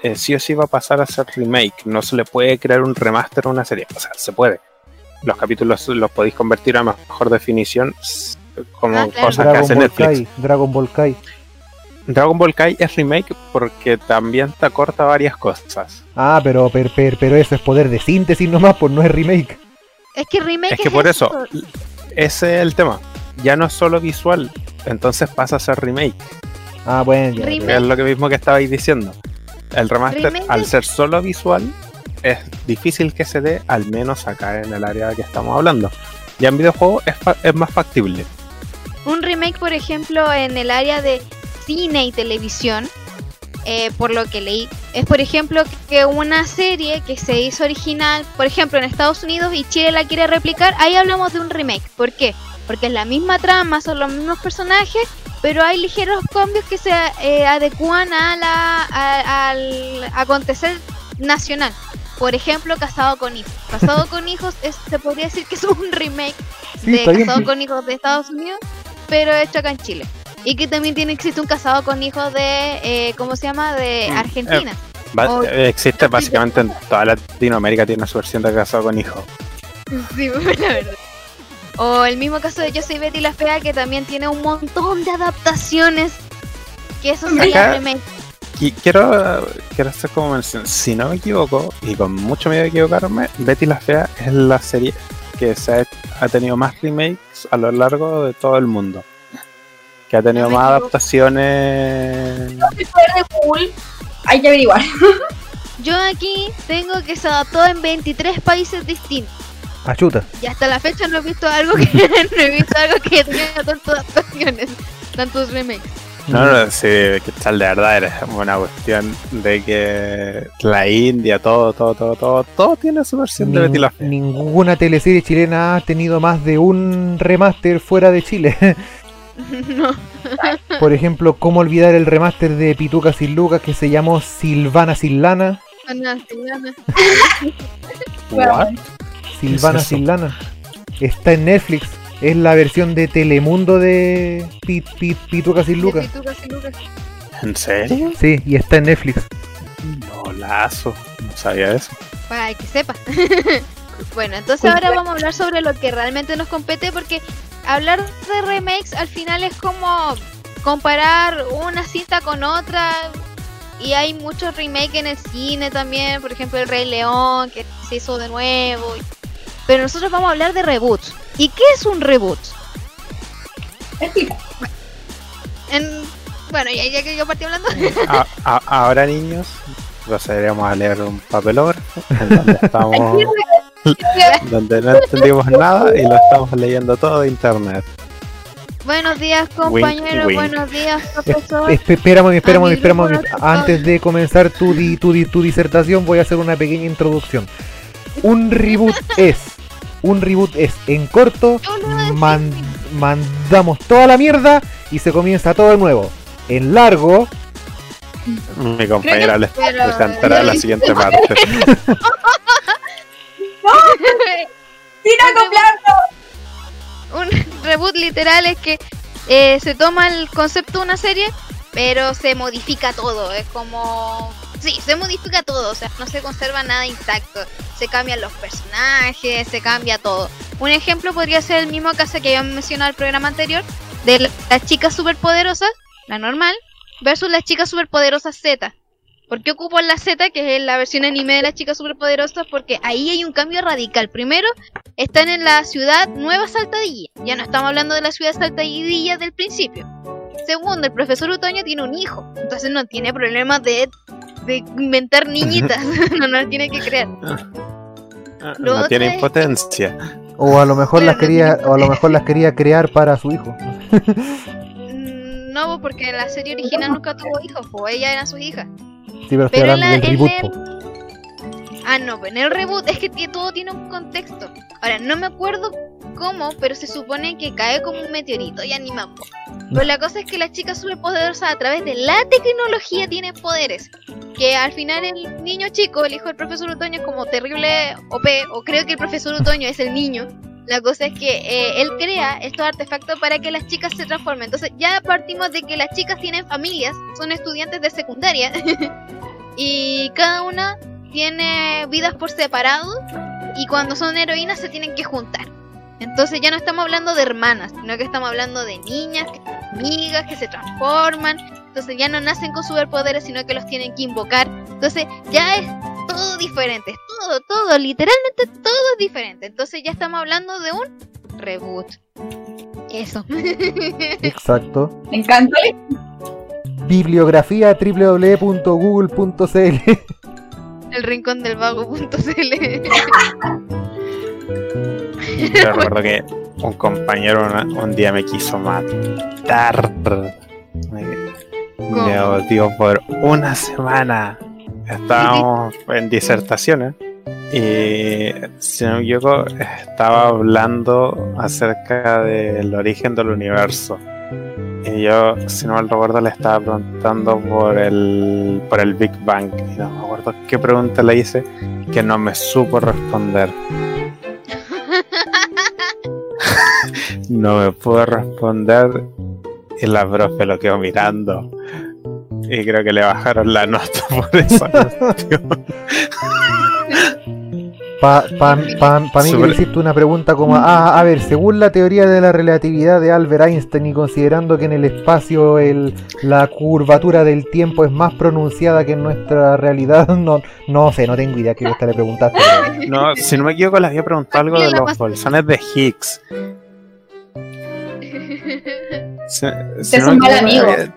eh, sí o sí va a pasar a ser remake. No se le puede crear un remaster a una serie. O sea, se puede. Los capítulos los podéis convertir a mejor definición como Ah, claro. cosas que Dragon hace Ball Netflix. Kai, Dragon Ball Kai. Dragon Ball Kai es remake porque también te acorta varias cosas. Ah, pero, pero, pero, pero eso es poder de síntesis nomás, pues no es remake. Es que remake Es que por eso, ese es el tema. Ya no es solo visual, entonces pasa a ser remake. Ah, bueno, ya, Remake. Es lo que mismo que estabais diciendo. El remaster, Remake al ser solo visual, es difícil que se dé, al menos acá en el área que estamos hablando. Ya en videojuegos es, fa- es más factible. Un remake, por ejemplo, en el área de cine y televisión, eh, por lo que leí, es por ejemplo que una serie que se hizo original, por ejemplo, en Estados Unidos y Chile la quiere replicar, ahí hablamos de un remake. ¿Por qué? Porque es la misma trama, son los mismos personajes, pero hay ligeros cambios que se eh, adecúan a la, a- al acontecer nacional. Por ejemplo, Casado con Hijos. Casado con Hijos es- se podría decir que es un remake Sí, de bien. Casado con Hijos de Estados Unidos, pero hecho acá en Chile. Y que también tiene existe un Casado con Hijos de, eh, ¿cómo se llama? De Mm, Argentina. Eh, existe básicamente en toda Latinoamérica, tiene su versión de casado con hijo. Sí, la verdad. O el mismo caso de Yo soy Betty la Fea, que también tiene un montón de adaptaciones. Que eso sería remake. Quiero, quiero hacer como mención, si no me equivoco, y con mucho miedo de equivocarme, Betty la Fea es la serie que se ha, ha tenido más remakes a lo largo de todo el mundo. Que ha tenido No más equivoco. adaptaciones. Fue de Google, hay que averiguar. Yo aquí tengo que se adaptó en 23 países distintos. Ah, chuta. Y hasta la fecha no he visto algo que no he visto algo que tenga tantas adaptaciones, tantos remakes. No, no, sí, que tal de verdad era una cuestión de que la India, todo, todo, todo, todo, todo tiene su versión de Betty la Fea. ninguna teleserie chilena ha tenido más de un remaster fuera de Chile. no. Por ejemplo, ¿cómo olvidar el remaster de Pituca sin Lucas que se llamó Silvana sin Lana? Ana, Silvana. What? Silvana eso? sin Lana. Está en Netflix. Es la versión de Telemundo de Pi- Pi- Pituca sin Lucas. ¿En serio? Sí, y está en Netflix. No, lazo. No sabía eso. Para que sepa. bueno, entonces ahora vamos a hablar sobre lo que realmente nos compete porque hablar de remakes al final es como comparar una cinta con otra y hay muchos remakes en el cine también, por ejemplo el Rey León que se hizo de nuevo. Pero nosotros vamos a hablar de reboots. ¿Y qué es un reboot? Explica. En, bueno, ya, ya que yo partí hablando. A- a- ahora, niños, procederemos a leer un papelógrafo en donde estamos, donde no entendimos nada y lo estamos leyendo todo de internet. Buenos días compañeros, wink. buenos días profesor. Esp- Espérame, espérame, A mi espérame. grupo no- Antes de comenzar tu, di- tu, di- tu disertación, voy a hacer una pequeña introducción. Un reboot es Un reboot es en corto, man- mandamos toda la mierda y se comienza todo de nuevo. En largo, Mi compañera les presentará la siguiente parte. ¡Sin acoplarlo! un reboot literal es que eh, se toma el concepto de una serie, pero se modifica todo. Es como. Sí, se modifica todo, o sea, no se conserva nada intacto. Se cambian los personajes, se cambia todo. Un ejemplo podría ser el mismo caso que habíamos mencionado en el programa anterior, de la- las chicas superpoderosas, la normal, versus las chicas superpoderosas Z. ¿Por qué ocupo la Z, que es la versión anime de las chicas superpoderosas? Porque ahí hay un cambio radical. Primero, están en la ciudad Nueva Saltadilla. Ya no estamos hablando de la ciudad Saltadilla del principio. Segundo, el profesor Otoño tiene un hijo, entonces no tiene problemas de, de inventar niñitas, no las tiene que crear. Lo No tiene es- o impotencia. a lo mejor las no quería, o a lo mejor las quería crear para su hijo. Mm, No, porque la serie original nunca tuvo hijos, pues ella era sus hijas. Sí, pero estoy Pero hablando en la- del reboot. el- po. Ah, no, pero en el reboot es que todo tiene un contexto. Ahora, no me acuerdo cómo, pero se supone que cae como un meteorito y animamos. Pero la cosa es que las chicas superpoderosas a través de la tecnología tienen poderes. Que al final el niño chico, el hijo del profesor Otoño, es como terrible OP, o creo que el profesor Otoño es el niño. La cosa es que eh, él crea estos artefactos para que las chicas se transformen. Entonces ya partimos de que las chicas tienen familias, son estudiantes de secundaria. y cada una tiene vidas por separado. Y cuando son heroínas se tienen que juntar. Entonces ya no estamos hablando de hermanas, sino que estamos hablando de niñas, que son amigas, que se transforman. Entonces ya no nacen con superpoderes, sino que los tienen que invocar. Entonces ya es todo diferente, es todo, todo, literalmente todo es diferente. Entonces ya estamos hablando de un reboot. Eso. Exacto. Me encanta. Bibliografía www.google.cl El rincón del vago.cl. Yo recuerdo que un compañero un día me quiso matar. Me, odió por una semana. Estábamos en disertaciones y, si no estaba hablando acerca del origen del universo. Y yo, si no mal recuerdo, le estaba preguntando por el, por el Big Bang. Y no me acuerdo qué pregunta le hice que no me supo responder. No me pudo responder y la profe lo quedó mirando. Y creo que le bajaron la nota por esa cuestión. Para pa, pa, pa mí Sobre- que hiciste una pregunta como, ah, a ver, según la teoría de la relatividad de Albert Einstein y considerando que en el espacio el, la curvatura del tiempo es más pronunciada que en nuestra realidad, no, no sé, no tengo idea qué esta le preguntaste. No, si no me equivoco, le había preguntado algo de los bolsones de Higgs. Si es un mal amigo. eh,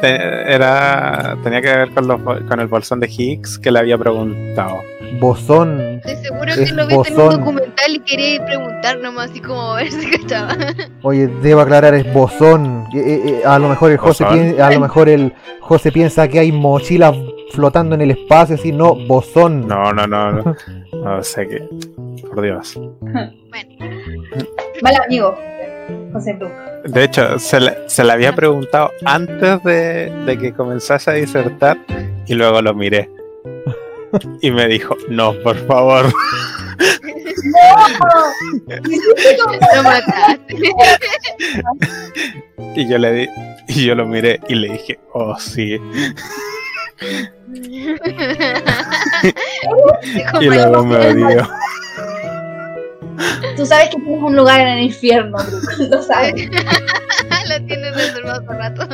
te- era, tenía que ver con, los, con el bolsón de Higgs que le había preguntado. Bosón, Estoy seguro Es que lo viste en un documental y quería preguntar nomás así como a ver si cachaba. oye, debo aclarar, es bosón. Eh, eh, a lo mejor el José piensa, a lo mejor el José piensa que hay mochilas flotando en el espacio, así no, bosón. No, no, no, no. No sé qué. Por Dios. Mal amigo. José tú. De hecho, se le, se le había preguntado antes de, de que comenzase a disertar y luego lo miré. Y me dijo, no, por favor. Lo mataste. Y yo le di, y yo lo miré y le dije, oh sí. Y luego me odió. Tú sabes que tienes un lugar en el infierno. Lo sabes. Lo tienes reservado por rato.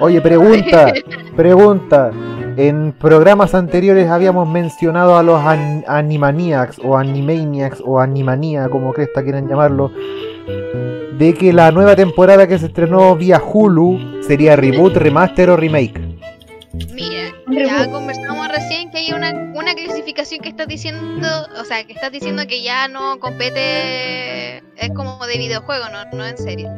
Oye, pregunta, pregunta. En programas anteriores habíamos mencionado a los an- Animaniacs o Animaniacs o Animania, como cresta quieran llamarlo, de que la nueva temporada que se estrenó vía Hulu sería reboot, remaster o remake. Mira, ya reboot. conversamos recién que hay una, una clasificación que estás diciendo, o sea, que estás diciendo que ya no compete, es como de videojuego, no, no en serio.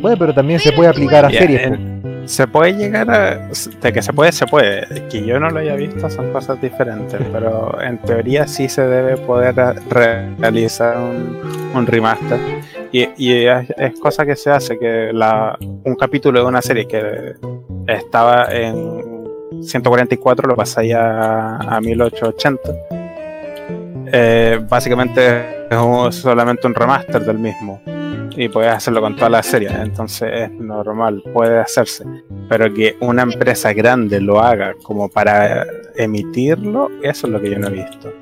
Bueno, pero también se puede aplicar a series. en- se puede llegar a. De que se puede, se puede. Que yo no lo haya visto son cosas diferentes, pero en teoría sí se debe poder realizar un, un remaster. Y, y es, es cosa que se hace, que la, un capítulo de una serie que estaba en 144 lo pasáis a, a 1880. Eh, básicamente es solamente un remaster del mismo y puedes hacerlo con toda la serie, entonces es normal, puede hacerse. Pero que una empresa grande lo haga como para emitirlo, eso es lo que yo no he visto.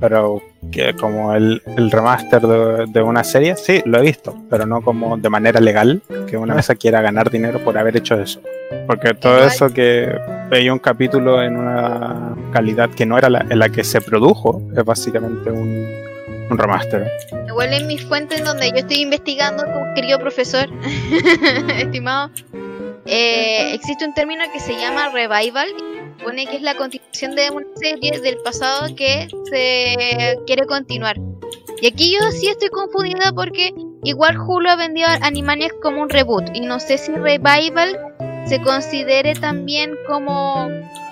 Pero que como el, el remaster de, de una serie, sí, lo he visto, pero no como de manera legal, que una empresa quiera ganar dinero por haber hecho eso. Porque todo eso que veía un capítulo en una calidad que no era la, en la que se produjo, es básicamente un, un remaster. Igual en mis fuentes donde yo estoy investigando, como querido profesor, estimado, eh, existe un término que se llama revival. Supone que es la continuación de una serie del pasado que se quiere continuar. Y aquí yo sí estoy confundida porque igual Hulu ha vendido a Animaniacs como un reboot. Y no sé si revival se considere también como,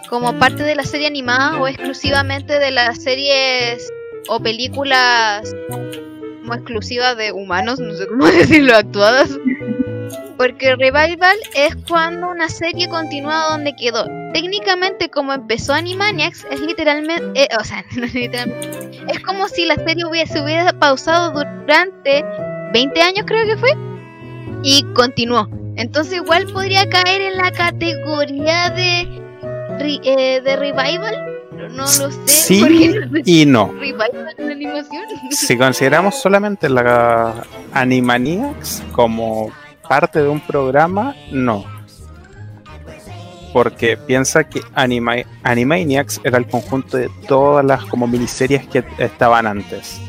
como parte de la serie animada o exclusivamente de las series o películas como exclusivas de humanos, no sé cómo decirlo, actuadas. Porque Revival es cuando una serie continúa donde quedó. Técnicamente, como empezó Animaniacs, es literalmente. eh, o sea, no es literalmente. Es como si la serie hubiese, se hubiera pausado durante 20 años, creo que fue. Y continuó. Entonces, igual podría caer en la categoría de. eh, de Revival. No lo sé. Sí porque y no. Revival en animación. Si consideramos solamente la Animaniacs como parte de un programa, no. Porque piensa que Anima Animaniacs era el conjunto de todas las como miniseries que estaban antes.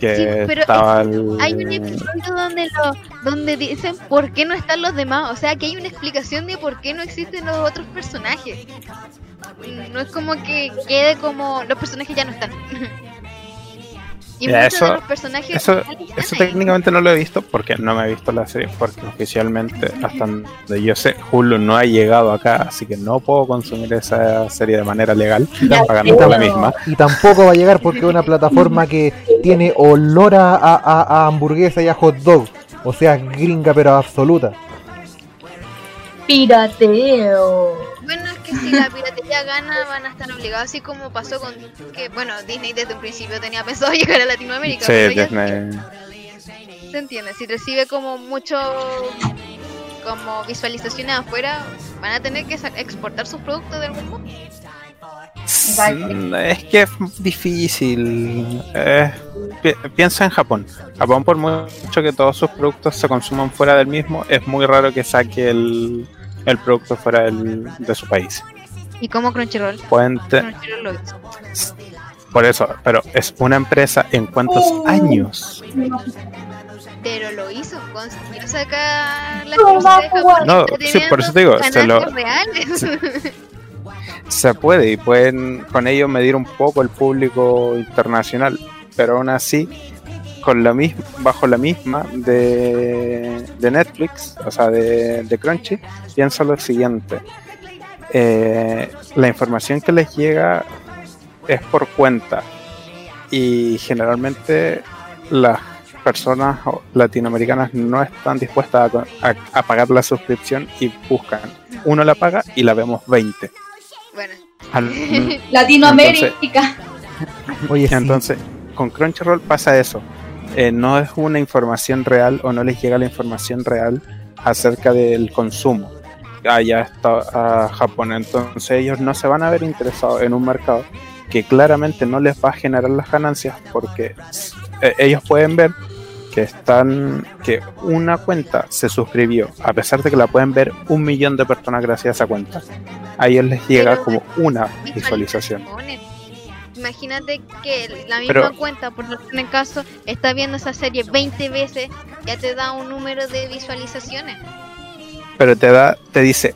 Que Sí, pero estaba el- Hay un episodio donde lo, donde dicen por qué no están los demás, o sea que hay una explicación de por qué no existen los otros personajes. No es como que quede como los personajes ya no están. y Ya, muchos de eso- los personajes eso- Eso técnicamente no lo he visto porque no me he visto la serie, porque oficialmente, hasta donde yo sé, Hulu no ha llegado acá, así que no puedo consumir esa serie de manera legal, Ya, pagando por la pero- misma. Y tampoco va a llegar porque es una plataforma que tiene olor a, a- a- a hamburguesa y a hot dog. O sea, gringa pero absoluta. Pirateo. Que si la piratería gana, van a estar obligados, así como pasó con que, bueno, Disney desde un principio tenía pensado llegar a Latinoamérica. Sí, Disney. se entiende, si recibe como mucho como visualizaciones afuera, van a tener que exportar sus productos de algún modo. Mm, Es que es difícil. Eh, pi- piensa en Japón. Japón, por mucho que todos sus productos se consuman fuera del mismo, es muy raro que saque el, el producto fuera del- de su país. Y como Crunchyroll, Pueden te- Crunchyroll lo hizo. por eso, pero es una empresa en cuántos años. Pero lo hizo, consiguió sacar la No, de Japón sí, por eso te digo, se lo-. Se puede y pueden con ello medir un poco el público internacional, pero aún así, con la misma, bajo la misma de, de Netflix, o sea, de, de Crunchy, pienso lo siguiente. Eh, la información que les llega es por cuenta y generalmente las personas latinoamericanas no están dispuestas a, a- a pagar la suscripción y buscan. Uno la paga y la vemos 20. bueno, Al- Latinoamérica. Oye, sí. entonces, con Crunchyroll pasa eso. Eh, no es una información real o no les llega la información real acerca del consumo allá está a Japón. Entonces ellos no se van a ver interesados en un mercado que claramente no les va a generar las ganancias porque eh, ellos pueden ver que están que una cuenta se suscribió a pesar de que la pueden ver un millón de personas gracias a esa cuenta a ellos les llega como una visualización. Imagínate que la misma Pero- cuenta, por en el caso, está viendo esa serie 20 veces, ya te da un número de visualizaciones. pero te da, te dice,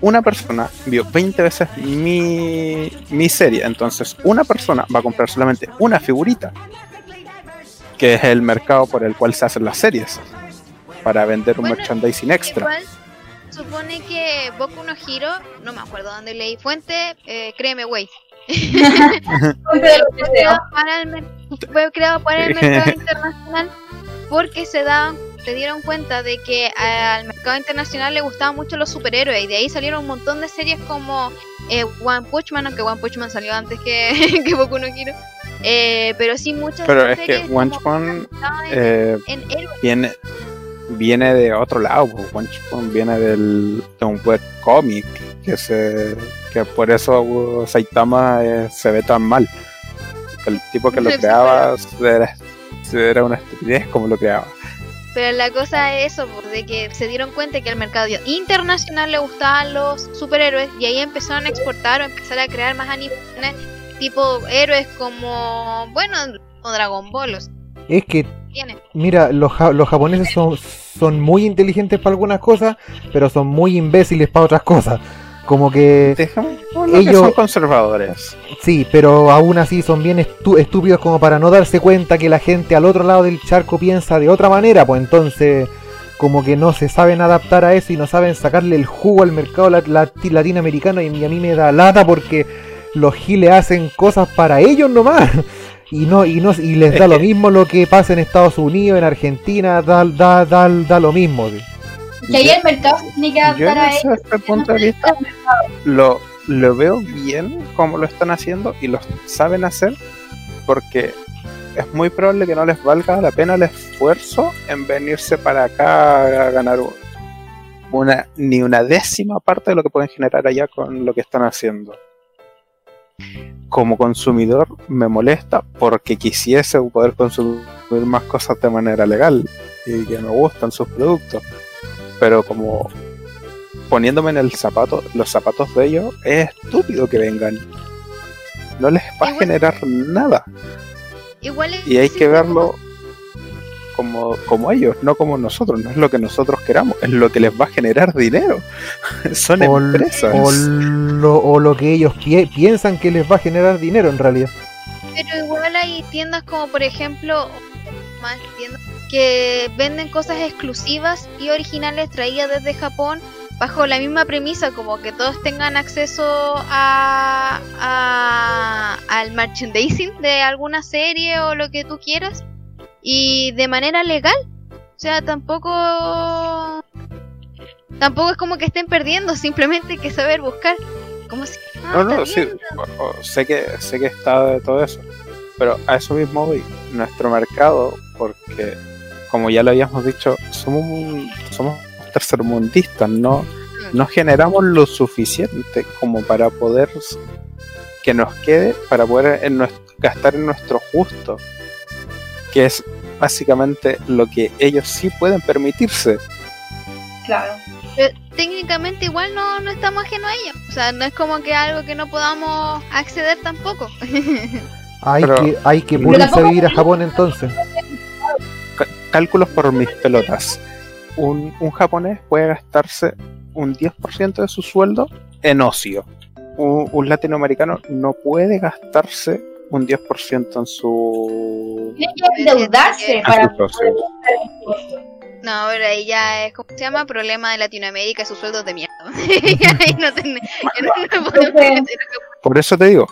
una persona vio 20 veces mi, mi serie, entonces una persona va a comprar solamente una figurita, que es el mercado por el cual se hacen las series. para vender un Bueno, merchandising extra. Igual supone que Boku no Hiro, no me acuerdo dónde leí fuente, eh, créeme, güey. Fue creado para el mer- fue creado para el mercado internacional porque se daban se dieron cuenta de que al mercado internacional le gustaban mucho los superhéroes y de ahí salieron un montón de series como eh, One Punch Man, aunque One Punch Man salió antes que, que Boku no Hero. Eh, pero sí muchas Pero es que One Punch Man, Eh, viene viene de otro lado, pues, One Punch Man viene del, de un webcomic que se que por eso uh, Saitama eh, se ve tan mal. El tipo que lo Sí, creaba era, era una estupidez como lo creaba. Pero la cosa es eso, de que se dieron cuenta que al mercado internacional le gustaban los superhéroes y ahí empezaron a exportar o empezar a crear más animes tipo héroes como, bueno, o Dragon Ball, o sea, Es que, tiene. mira, los, ja- los japoneses son, son muy inteligentes para algunas cosas, pero son muy imbéciles para otras cosas. Como que, Déjame lo que Ellos- son conservadores. sí, pero aún así son bien estu- estúpidos como para no darse cuenta que la gente al otro lado del charco piensa de otra manera, pues entonces como que no se saben adaptar a eso y no saben sacarle el jugo al mercado lat- lati- latinoamericano y a mí me da lata porque los giles hacen cosas para ellos nomás. Y no, y no, y les da lo mismo lo que pasa en Estados Unidos, en Argentina, da, da, da, da lo mismo. sí. Que ahí el mercado tiene que Yo adaptar a ellos. este punto de vista lo, lo veo bien como lo están haciendo y lo saben hacer porque es muy probable que no les valga la pena el esfuerzo en venirse para acá a ganar una ni una décima parte de lo que pueden generar allá con lo que están haciendo. Como consumidor me molesta porque quisiese poder consumir más cosas de manera legal y que me gustan sus productos pero como poniéndome en el zapato, los zapatos de ellos, es estúpido que vengan. No les va a generar nada. Igual es- Y hay sí, que verlo como, como ellos, no como nosotros. No es lo que nosotros queramos, es lo que les va a generar dinero. Son O, empresas. o lo, o lo que ellos pie- piensan que les va a generar dinero en realidad. Pero igual hay tiendas como por ejemplo, más tiendas que venden cosas exclusivas y originales traídas desde Japón bajo la misma premisa, como que todos tengan acceso a, a- al merchandising de alguna serie o lo que tú quieras y de manera legal. O sea, tampoco tampoco es como que estén perdiendo, simplemente hay que saber buscar. Como si ah, No, no, sí, sé que sé que está de todo eso, pero a eso mismo voy. Nuestro mercado, porque como ya lo habíamos dicho, somos somos tercermundistas, no no generamos lo suficiente como para poder que nos quede para poder en gastar en nuestro justo, que es básicamente lo que ellos sí pueden permitirse. Claro. Pero técnicamente igual no, no estamos ajenos a ello. O sea, no es como que algo que no podamos acceder tampoco. Hay Pero- que, hay que vivir a Japón entonces. Cálculos por mis pelotas. Un, un japonés puede gastarse un 10% de su sueldo en ocio. Un, un latinoamericano no puede gastarse un 10% en su... Tiene que endeudarse en para su ocio. no, pero ahí ya es, ¿cómo se llama? Problema de Latinoamérica sus sueldos de mierda. Y ahí no, ten- no. Por eso te digo,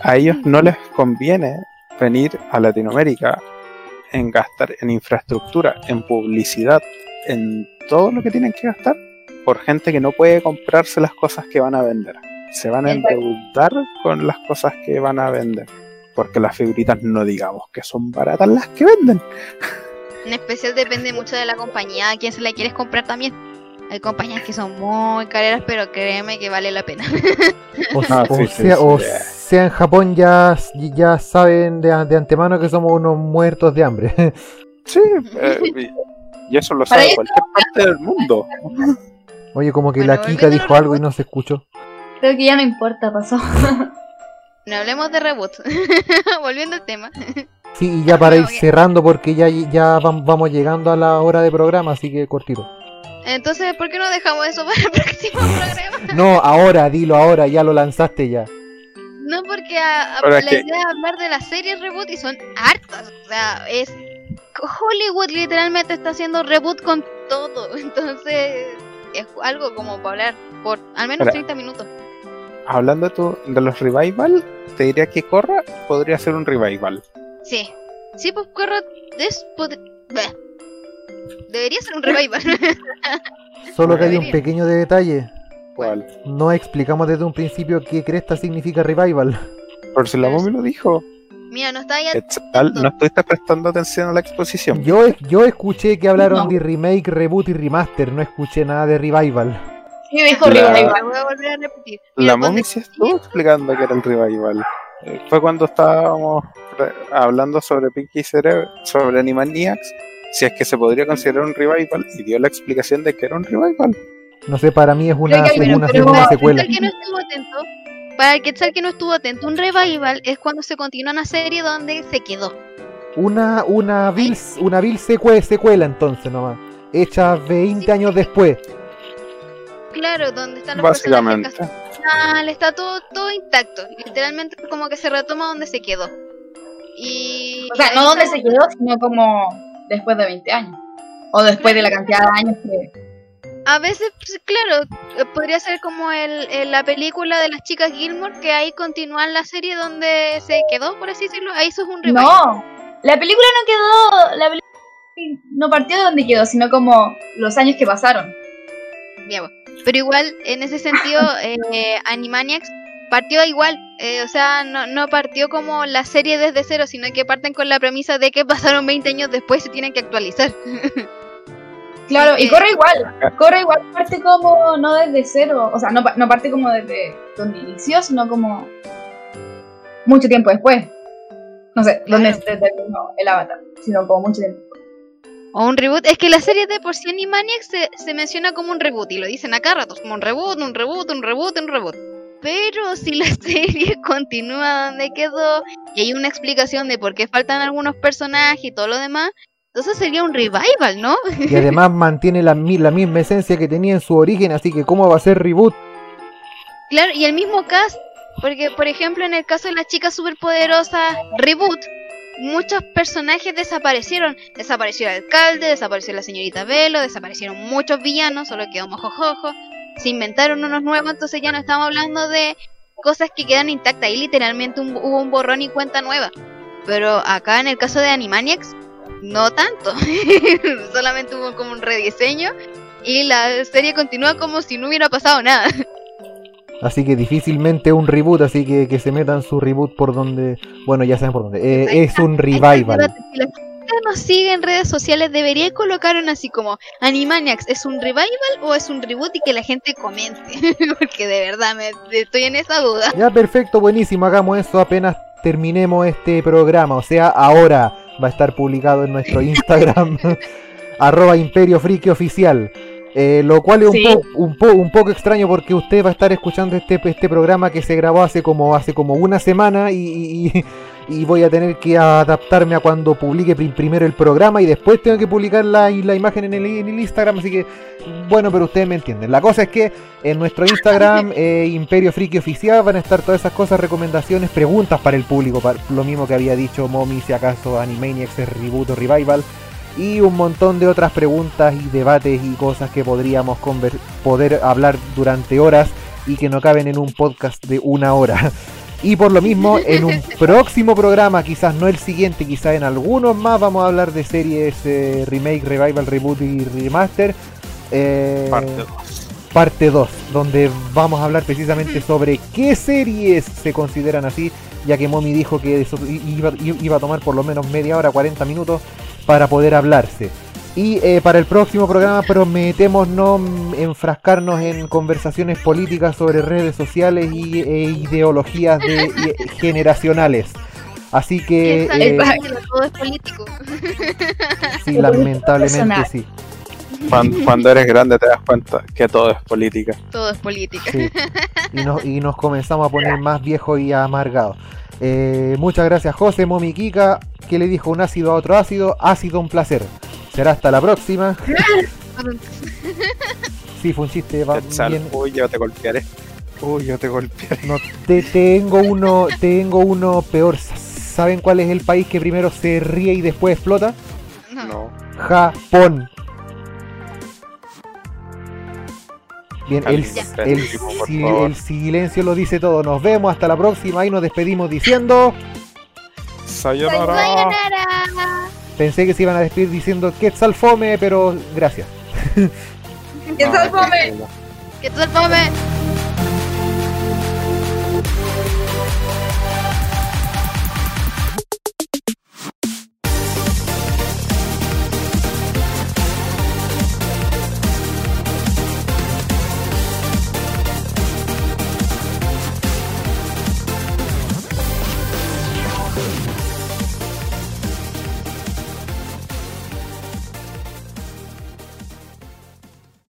a ellos no les conviene venir a Latinoamérica en gastar en infraestructura, en publicidad, en todo lo que tienen que gastar por gente que no puede comprarse las cosas que van a vender. Se van a endeudar con las cosas que van a vender. Porque las figuritas no digamos que son baratas las que venden. En especial depende mucho de la compañía, a quién se la quieres comprar también. Hay compañías que son muy careras, pero créeme que vale la pena. O, Ah, o sea, sí. o sea, en Japón ya, ya saben de, de antemano que somos unos muertos de hambre. Sí, eh, y- eso lo sabe cualquier parte del mundo. Oye, como que Bueno, la Kika dijo algo y no se escuchó. Creo que ya no importa, pasó. No hablemos de reboot. Volviendo al tema. Sí, y ya para ir cerrando porque ya, ya vam- vamos llegando a la hora de programa, así que cortito. Entonces, ¿por qué no dejamos eso para el próximo programa? No, ahora, dilo ahora, ya lo lanzaste ya. No, porque a, a- la que- idea es hablar de las series reboot y son hartas. O sea, es. Hollywood literalmente está haciendo reboot con todo. Entonces, es algo como para hablar por al menos Ahora- 30 minutos. Hablando de, tu- de los revival, te diría que Corra podría ser un revival. Sí. Sí, pues Corra es. Debería ser un revival. Solo que hay un pequeño detalle. ¿Cuál? No explicamos desde un principio qué cresta significa revival. Por si la mommy lo dijo. Mira, no está. Etzal, no estuviste prestando atención a la exposición. Yo, yo escuché que hablaron No. de remake, reboot y remaster, no escuché nada de revival. Sí, dijo La- revival. Voy a volver a repetir. La Mira, donde- sí estuvo explicando que era el revival. Eh, Fue cuando estábamos hablando sobre Pinky Cerebro, sobre Animaniacs, si es que se podría considerar un revival, y dio la explicación de que era un revival. No sé, para mí es una, que- pero- una pero- secuela. Para el que no estuvo atento, para el Quetzal que no estuvo atento, un revival es cuando se continúa una serie donde se quedó. Una, una vil, una vil secue- secuela entonces nomás. Hecha 20 Sí. años después. Claro, donde están los Básicamente. personajes casados, está todo, todo intacto. Literalmente como que se retoma donde se quedó. Y. O sea, no donde se quedó, sino como después de 20 años. O después de la cantidad de años que. A veces, pues, claro, eh, podría ser como el, el- la película de las chicas Gilmore, que ahí continúan la serie donde se quedó, por así decirlo. Ahí eso es un revival. No, la película no quedó. La película no partió de donde quedó, sino como los años que pasaron. Bueno. Pero igual, en ese sentido, eh, Animaniacs partió igual. eh, o sea, no, no partió como la serie desde cero, sino que parten con la premisa de que pasaron 20 años después y se tienen que actualizar. Claro, y eh. corre igual. Corre igual, parte como no desde cero. O sea, no, no parte como desde donde inició, sino como mucho tiempo después. No sé, Claro. donde se terminó el avatar, sino como mucho tiempo. O un reboot. Es que la serie de por sí Animaniacs se, se menciona como un reboot y lo dicen acá ratos, como un reboot, un reboot, un reboot, un reboot. Pero si la serie continúa donde quedó y hay una explicación de por qué faltan algunos personajes y todo lo demás, entonces sería un revival, ¿no? Y además mantiene la, la misma esencia que tenía en su origen, así que ¿cómo va a ser reboot? Claro, y el mismo cast, porque por ejemplo en el caso de las chicas superpoderosas Reboot, muchos personajes desaparecieron. Desapareció el alcalde, desapareció la señorita Velo, desaparecieron muchos villanos, solo quedó Mojojojo. Se inventaron unos nuevos, entonces ya no estamos hablando de cosas que quedan intactas. Ahí literalmente un- hubo un borrón y cuenta nueva. Pero acá en el caso de Animaniacs, no tanto. Solamente hubo como un rediseño y la serie continúa como si no hubiera pasado nada. Así que difícilmente un reboot, así que que se metan su reboot por donde... Bueno, ya saben por dónde. Eh, es un revival. Si la gente nos sigue en redes sociales, debería colocar un así como Animaniacs, ¿es un revival o es un reboot? Y que la gente comente. Porque de verdad me estoy en esa duda. Ya, perfecto, buenísimo. Hagamos eso apenas terminemos este programa. O sea, ahora va a estar publicado en nuestro Instagram, arroba Imperio Friki Oficial. Eh, lo cual es un, po- un, po- un poco extraño porque usted va a estar escuchando este, este programa que se grabó hace como, hace como una semana y, y- y- y voy a tener que adaptarme a cuando publique prim- primero el programa y después tengo que publicar la, la imagen en el, en el Instagram. Así que, bueno, pero ustedes me entienden. La cosa es que en nuestro Instagram, eh, Imperio Friki Oficial, van a estar todas esas cosas, recomendaciones, preguntas para el público. para- lo mismo que había dicho Momi, si acaso Animaniacs es reboot o revival. Y un montón de otras preguntas y debates y cosas que podríamos poder hablar durante horas y que no caben en un podcast de una hora. Y por lo mismo, en un próximo programa, quizás no el siguiente, quizás en algunos más, vamos a hablar de series eh, remake, revival, reboot y remaster. Eh, Parte dos. parte 2, donde vamos a hablar precisamente sobre qué series se consideran así, ya que Momi dijo que eso iba, iba a tomar por lo menos media hora, 40 minutos para poder hablarse. Y eh, para el próximo programa prometemos no enfrascarnos en conversaciones políticas sobre redes sociales y e ideologías de, y- generacionales. Así que eh, todo es político. sí, lamentablemente sí. Cuando, cuando eres grande te das cuenta que todo es política. Todo es política. Sí. Y, nos, y nos comenzamos a poner más viejos y amargados. Eh, muchas gracias José, Momi Kika, que le dijo un ácido a otro ácido, ácido un placer. Será hasta la próxima. Sí, fue un chiste va Quetzal, bien. Uy, yo te golpearé. Uy, yo te golpearé. No, te, tengo uno, tengo uno peor. ¿Saben cuál es el país que primero se ríe y después explota? No. Japón. Bien, el, silencio lo dice todo. Nos vemos hasta la próxima y nos despedimos diciendo. Sayonara. Sayonara. Pensé que se iban a despedir diciendo Quetzal Fome, pero gracias. ¿Qué tal, No, Fome? tranquilo. Que todo el fome.